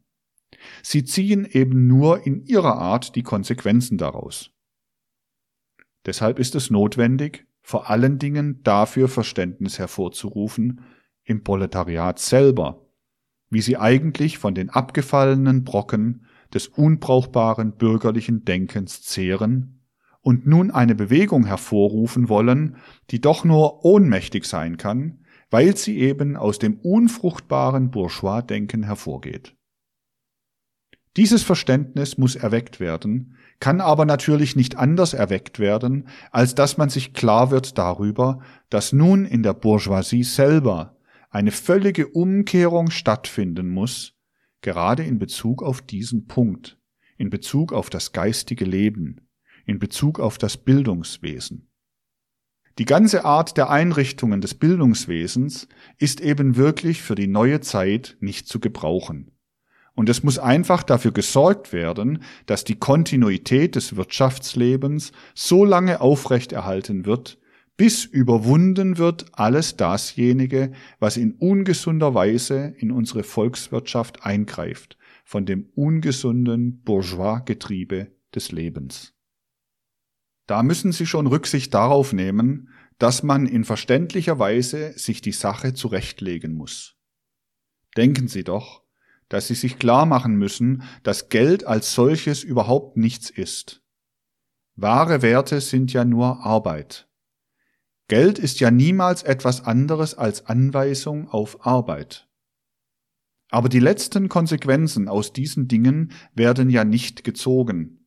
Sie ziehen eben nur in ihrer Art die Konsequenzen daraus. Deshalb ist es notwendig, vor allen Dingen dafür Verständnis hervorzurufen, im Proletariat selber, wie sie eigentlich von den abgefallenen Brocken des unbrauchbaren bürgerlichen Denkens zehren und nun eine Bewegung hervorrufen wollen, die doch nur ohnmächtig sein kann, weil sie eben aus dem unfruchtbaren Bourgeois-Denken hervorgeht. Dieses Verständnis muss erweckt werden, kann aber natürlich nicht anders erweckt werden, als dass man sich klar wird darüber, dass nun in der Bourgeoisie selber eine völlige Umkehrung stattfinden muss, gerade in Bezug auf diesen Punkt, in Bezug auf das geistige Leben, in Bezug auf das Bildungswesen. Die ganze Art der Einrichtungen des Bildungswesens ist eben wirklich für die neue Zeit nicht zu gebrauchen. Und es muss einfach dafür gesorgt werden, dass die Kontinuität des Wirtschaftslebens so lange aufrechterhalten wird, bis überwunden wird alles dasjenige, was in ungesunder Weise in unsere Volkswirtschaft eingreift, von dem ungesunden Bourgeois-Getriebe des Lebens. Da müssen Sie schon Rücksicht darauf nehmen, dass man in verständlicher Weise sich die Sache zurechtlegen muss. Denken Sie doch, dass Sie sich klar machen müssen, dass Geld als solches überhaupt nichts ist. Wahre Werte sind ja nur Arbeit. Geld ist ja niemals etwas anderes als Anweisung auf Arbeit. Aber die letzten Konsequenzen aus diesen Dingen werden ja nicht gezogen.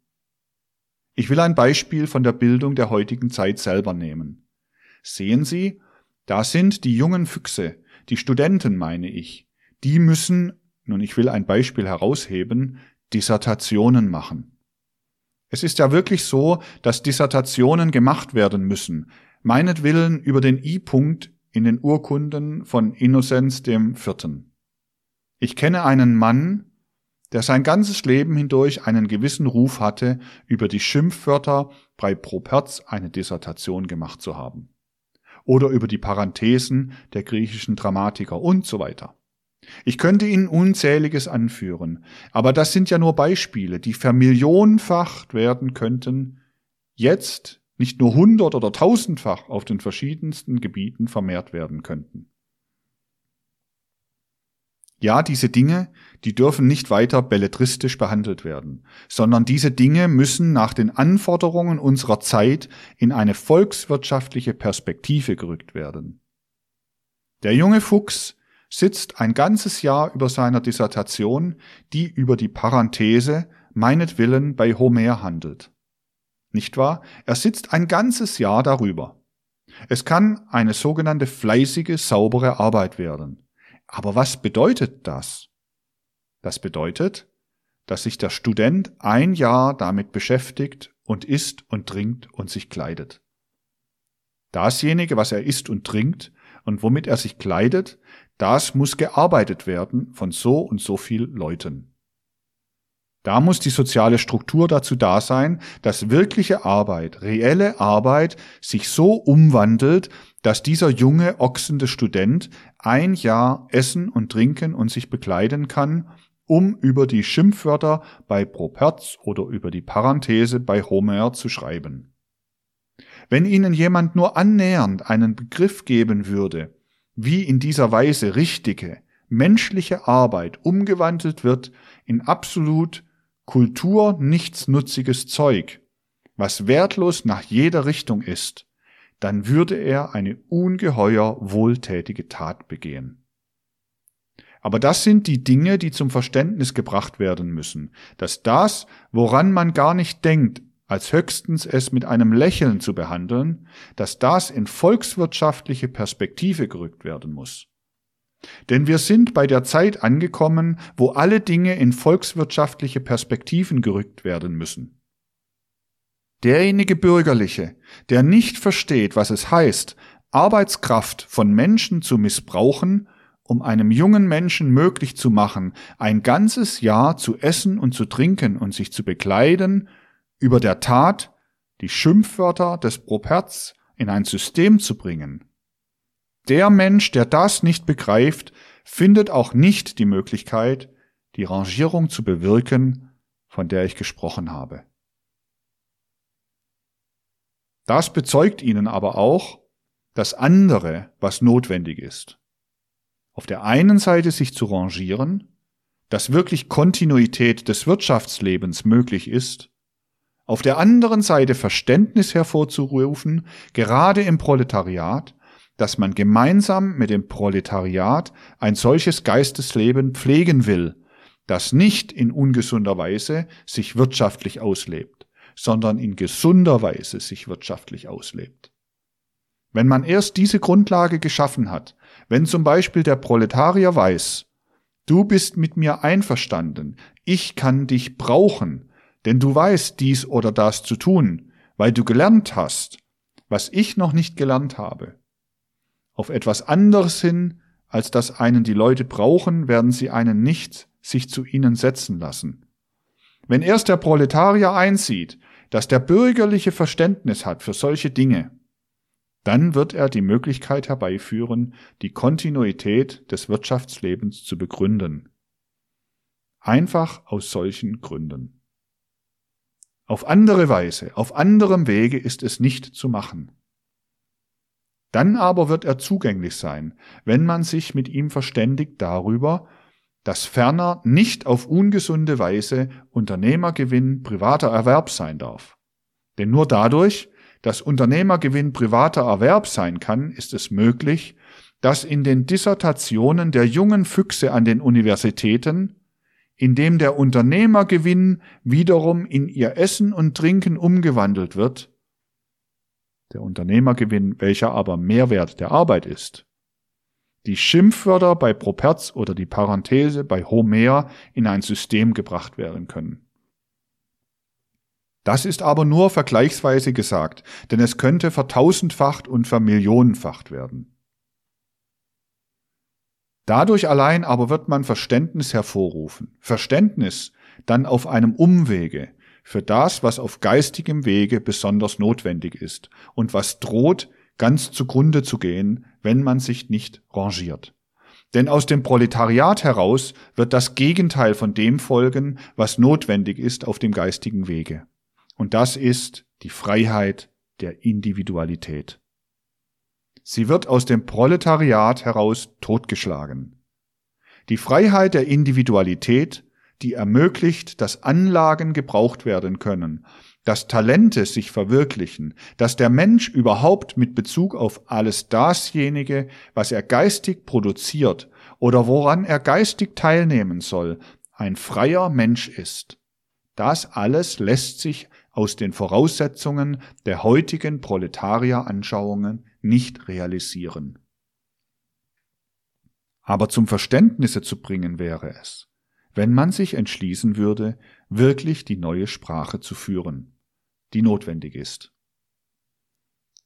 Ich will ein Beispiel von der Bildung der heutigen Zeit selber nehmen. Sehen Sie, da sind die jungen Füchse, die Studenten meine ich, die müssen, nun ich will ein Beispiel herausheben, Dissertationen machen. Es ist ja wirklich so, dass Dissertationen gemacht werden müssen, meinetwillen über den I-Punkt in den Urkunden von Innozenz dem Vierten. Ich kenne einen Mann, der sein ganzes Leben hindurch einen gewissen Ruf hatte, über die Schimpfwörter bei Properz eine Dissertation gemacht zu haben. Oder über die Parenthesen der griechischen Dramatiker und so weiter. Ich könnte Ihnen unzähliges anführen, aber das sind ja nur Beispiele, die vermillionenfacht werden könnten, jetzt nicht nur hundert- oder tausendfach auf den verschiedensten Gebieten vermehrt werden könnten. Ja, diese Dinge, die dürfen nicht weiter belletristisch behandelt werden, sondern diese Dinge müssen nach den Anforderungen unserer Zeit in eine volkswirtschaftliche Perspektive gerückt werden. Der junge Fuchs sitzt ein ganzes Jahr über seiner Dissertation, die über die Parenthese meinetwillen bei Homer handelt. Nicht wahr? Er sitzt ein ganzes Jahr darüber. Es kann eine sogenannte fleißige, saubere Arbeit werden. Aber was bedeutet das? Das bedeutet, dass sich der Student ein Jahr damit beschäftigt und isst und trinkt und sich kleidet. Dasjenige, was er isst und trinkt und womit er sich kleidet, das muss gearbeitet werden von so und so viel Leuten. Da muss die soziale Struktur dazu da sein, dass wirkliche Arbeit, reelle Arbeit sich so umwandelt, dass dieser junge, ochsende Student ein Jahr essen und trinken und sich bekleiden kann, um über die Schimpfwörter bei Properz oder über die Parenthese bei Homer zu schreiben. Wenn Ihnen jemand nur annähernd einen Begriff geben würde, wie in dieser Weise richtige, menschliche Arbeit umgewandelt wird in absolut Kultur nichtsnutziges Zeug, was wertlos nach jeder Richtung ist, dann würde er eine ungeheuer wohltätige Tat begehen. Aber das sind die Dinge, die zum Verständnis gebracht werden müssen, dass das, woran man gar nicht denkt, als höchstens es mit einem Lächeln zu behandeln, dass das in volkswirtschaftliche Perspektive gerückt werden muss. Denn wir sind bei der Zeit angekommen, wo alle Dinge in volkswirtschaftliche Perspektiven gerückt werden müssen. Derjenige Bürgerliche, der nicht versteht, was es heißt, Arbeitskraft von Menschen zu missbrauchen, um einem jungen Menschen möglich zu machen, ein ganzes Jahr zu essen und zu trinken und sich zu bekleiden, über der Tat die Schimpfwörter des Properz in ein System zu bringen, der Mensch, der das nicht begreift, findet auch nicht die Möglichkeit, die Rangierung zu bewirken, von der ich gesprochen habe. Das bezeugt ihnen aber auch das andere, was notwendig ist. Auf der einen Seite sich zu rangieren, dass wirklich Kontinuität des Wirtschaftslebens möglich ist, auf der anderen Seite Verständnis hervorzurufen, gerade im Proletariat, dass man gemeinsam mit dem Proletariat ein solches Geistesleben pflegen will, das nicht in ungesunder Weise sich wirtschaftlich auslebt, sondern in gesunder Weise sich wirtschaftlich auslebt. Wenn man erst diese Grundlage geschaffen hat, wenn zum Beispiel der Proletarier weiß, du bist mit mir einverstanden, ich kann dich brauchen, denn du weißt dies oder das zu tun, weil du gelernt hast, was ich noch nicht gelernt habe, auf etwas anderes hin, als das einen die Leute brauchen, werden sie einen nicht sich zu ihnen setzen lassen. Wenn erst der Proletarier einsieht, dass der bürgerliche Verständnis hat für solche Dinge, dann wird er die Möglichkeit herbeiführen, die Kontinuität des Wirtschaftslebens zu begründen. Einfach aus solchen Gründen. Auf andere Weise, auf anderem Wege ist es nicht zu machen. Dann aber wird er zugänglich sein, wenn man sich mit ihm verständigt darüber, dass ferner nicht auf ungesunde Weise Unternehmergewinn privater Erwerb sein darf. Denn nur dadurch, dass Unternehmergewinn privater Erwerb sein kann, ist es möglich, dass in den Dissertationen der jungen Füchse an den Universitäten, in dem der Unternehmergewinn wiederum in ihr Essen und Trinken umgewandelt wird, der Unternehmergewinn, welcher aber Mehrwert der Arbeit ist. Die Schimpfwörter bei Properz oder die Parenthese bei Homer in ein System gebracht werden können. Das ist aber nur vergleichsweise gesagt, denn es könnte vertausendfacht und vermillionenfacht werden. Dadurch allein aber wird man Verständnis hervorrufen. Verständnis dann auf einem Umwege, für das, was auf geistigem Wege besonders notwendig ist und was droht, ganz zugrunde zu gehen, wenn man sich nicht rangiert. Denn aus dem Proletariat heraus wird das Gegenteil von dem folgen, was notwendig ist auf dem geistigen Wege. Und das ist die Freiheit der Individualität. Sie wird aus dem Proletariat heraus totgeschlagen. Die Freiheit der Individualität, die ermöglicht, dass Anlagen gebraucht werden können, dass Talente sich verwirklichen, dass der Mensch überhaupt mit Bezug auf alles dasjenige, was er geistig produziert oder woran er geistig teilnehmen soll, ein freier Mensch ist. Das alles lässt sich aus den Voraussetzungen der heutigen Proletarier-Anschauungen nicht realisieren. Aber zum Verständnisse zu bringen wäre es, wenn man sich entschließen würde, wirklich die neue Sprache zu führen, die notwendig ist.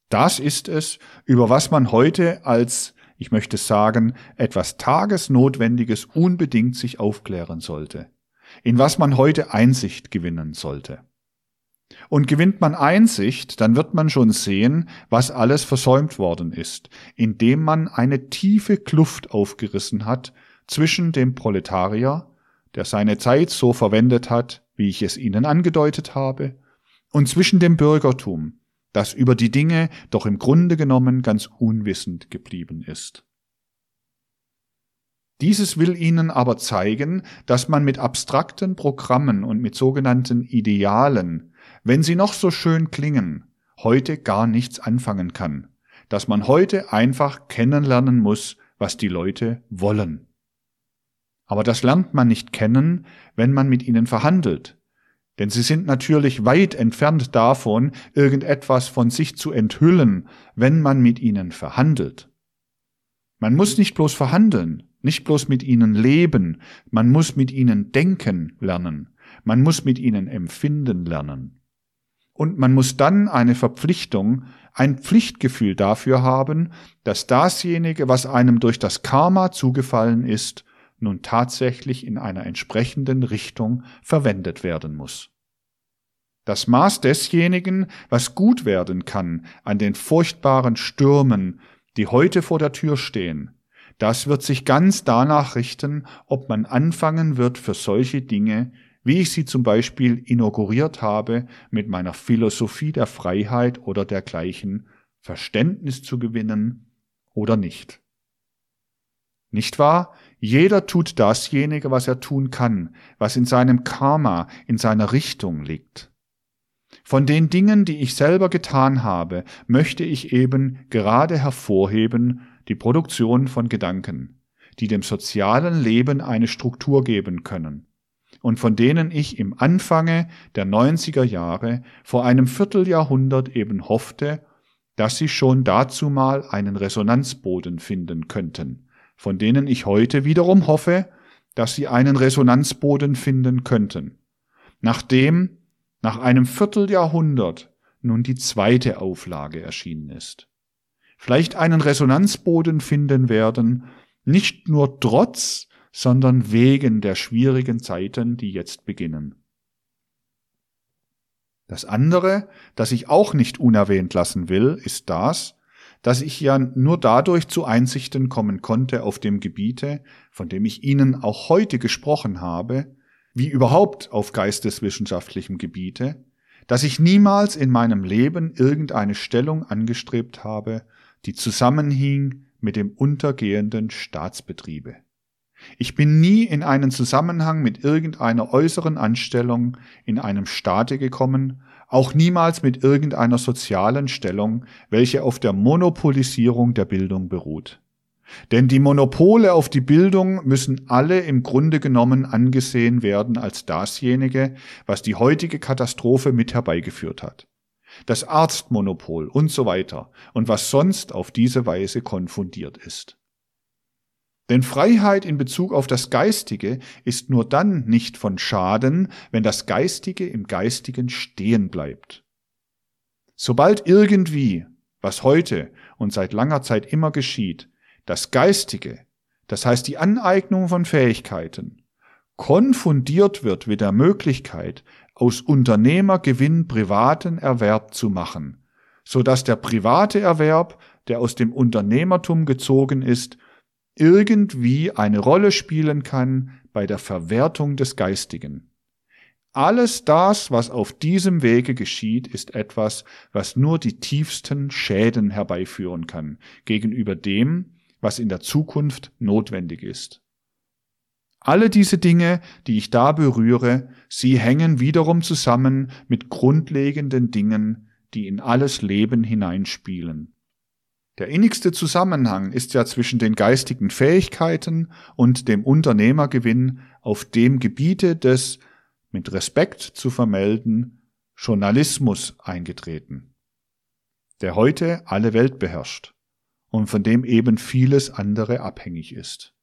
Das ist es, über was man heute als, ich möchte sagen, etwas Tagesnotwendiges unbedingt sich aufklären sollte, in was man heute Einsicht gewinnen sollte. Und gewinnt man Einsicht, dann wird man schon sehen, was alles versäumt worden ist, indem man eine tiefe Kluft aufgerissen hat zwischen dem Proletarier, der seine Zeit so verwendet hat, wie ich es Ihnen angedeutet habe, und zwischen dem Bürgertum, das über die Dinge doch im Grunde genommen ganz unwissend geblieben ist. Dieses will Ihnen aber zeigen, dass man mit abstrakten Programmen und mit sogenannten Idealen wenn sie noch so schön klingen, heute gar nichts anfangen kann, dass man heute einfach kennenlernen muss, was die Leute wollen. Aber das lernt man nicht kennen, wenn man mit ihnen verhandelt, denn sie sind natürlich weit entfernt davon, irgendetwas von sich zu enthüllen, wenn man mit ihnen verhandelt. Man muss nicht bloß verhandeln, nicht bloß mit ihnen leben, man muss mit ihnen denken lernen, man muss mit ihnen empfinden lernen. Und man muss dann eine Verpflichtung, ein Pflichtgefühl dafür haben, dass dasjenige, was einem durch das Karma zugefallen ist, nun tatsächlich in einer entsprechenden Richtung verwendet werden muss. Das Maß desjenigen, was gut werden kann an den furchtbaren Stürmen, die heute vor der Tür stehen, das wird sich ganz danach richten, ob man anfangen wird, für solche Dinge wie ich sie zum Beispiel inauguriert habe mit meiner Philosophie der Freiheit oder dergleichen, Verständnis zu gewinnen oder nicht. Nicht wahr? Jeder tut dasjenige, was er tun kann, was in seinem Karma, in seiner Richtung liegt. Von den Dingen, die ich selber getan habe, möchte ich eben gerade hervorheben die Produktion von Gedanken, die dem sozialen Leben eine Struktur geben können und von denen ich im Anfange der 90er Jahre vor einem Vierteljahrhundert eben hoffte, dass sie schon dazu mal einen Resonanzboden finden könnten, von denen ich heute wiederum hoffe, dass sie einen Resonanzboden finden könnten. Nachdem nach einem Vierteljahrhundert nun die zweite Auflage erschienen ist. Vielleicht einen Resonanzboden finden werden, nicht nur trotz sondern wegen der schwierigen Zeiten, die jetzt beginnen. Das andere, das ich auch nicht unerwähnt lassen will, ist das, dass ich ja nur dadurch zu Einsichten kommen konnte auf dem Gebiete, von dem ich Ihnen auch heute gesprochen habe, wie überhaupt auf geisteswissenschaftlichem Gebiete, dass ich niemals in meinem Leben irgendeine Stellung angestrebt habe, die zusammenhing mit dem untergehenden Staatsbetriebe. Ich bin nie in einen Zusammenhang mit irgendeiner äußeren Anstellung in einem Staate gekommen, auch niemals mit irgendeiner sozialen Stellung, welche auf der Monopolisierung der Bildung beruht. Denn die Monopole auf die Bildung müssen alle im Grunde genommen angesehen werden als dasjenige, was die heutige Katastrophe mit herbeigeführt hat. Das Arztmonopol und so weiter und was sonst auf diese Weise konfundiert ist. Denn Freiheit in Bezug auf das Geistige ist nur dann nicht von Schaden, wenn das Geistige im Geistigen stehen bleibt. Sobald irgendwie, was heute und seit langer Zeit immer geschieht, das Geistige, das heißt die Aneignung von Fähigkeiten, konfundiert wird mit der Möglichkeit, aus Unternehmergewinn privaten Erwerb zu machen, so dass der private Erwerb, der aus dem Unternehmertum gezogen ist, irgendwie eine Rolle spielen kann bei der Verwertung des Geistigen. Alles das, was auf diesem Wege geschieht, ist etwas, was nur die tiefsten Schäden herbeiführen kann gegenüber dem, was in der Zukunft notwendig ist. Alle diese Dinge, die ich da berühre, sie hängen wiederum zusammen mit grundlegenden Dingen, die in alles Leben hineinspielen. Der innigste Zusammenhang ist ja zwischen den geistigen Fähigkeiten und dem Unternehmergewinn auf dem Gebiete des mit Respekt zu vermelden Journalismus eingetreten, der heute alle Welt beherrscht und von dem eben vieles andere abhängig ist.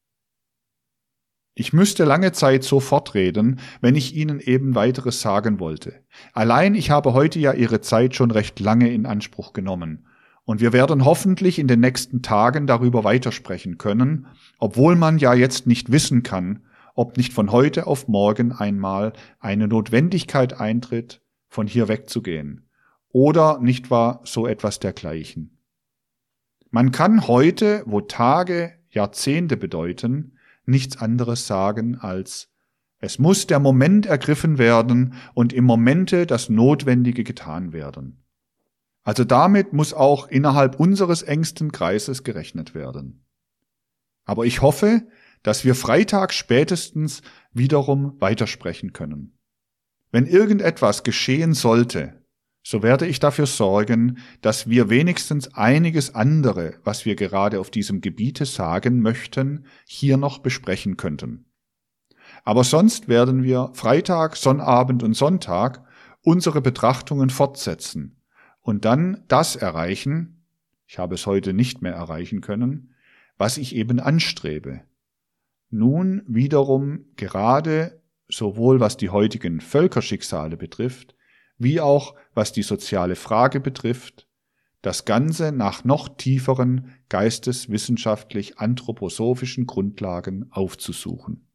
Ich müsste lange Zeit so fortreden, wenn ich Ihnen eben weiteres sagen wollte. Allein ich habe heute ja Ihre Zeit schon recht lange in Anspruch genommen, und wir werden hoffentlich in den nächsten Tagen darüber weitersprechen können, obwohl man ja jetzt nicht wissen kann, ob nicht von heute auf morgen einmal eine Notwendigkeit eintritt, von hier wegzugehen, oder nicht wahr so etwas dergleichen. Man kann heute, wo Tage Jahrzehnte bedeuten, nichts anderes sagen als es muss der Moment ergriffen werden und im Momente das Notwendige getan werden. Also damit muss auch innerhalb unseres engsten Kreises gerechnet werden. Aber ich hoffe, dass wir Freitag spätestens wiederum weitersprechen können. Wenn irgendetwas geschehen sollte, so werde ich dafür sorgen, dass wir wenigstens einiges andere, was wir gerade auf diesem Gebiete sagen möchten, hier noch besprechen könnten. Aber sonst werden wir Freitag, Sonnabend und Sonntag unsere Betrachtungen fortsetzen und dann das erreichen, ich habe es heute nicht mehr erreichen können, was ich eben anstrebe. Nun wiederum gerade sowohl was die heutigen Völkerschicksale betrifft, wie auch was die soziale Frage betrifft, das Ganze nach noch tieferen geisteswissenschaftlich anthroposophischen Grundlagen aufzusuchen.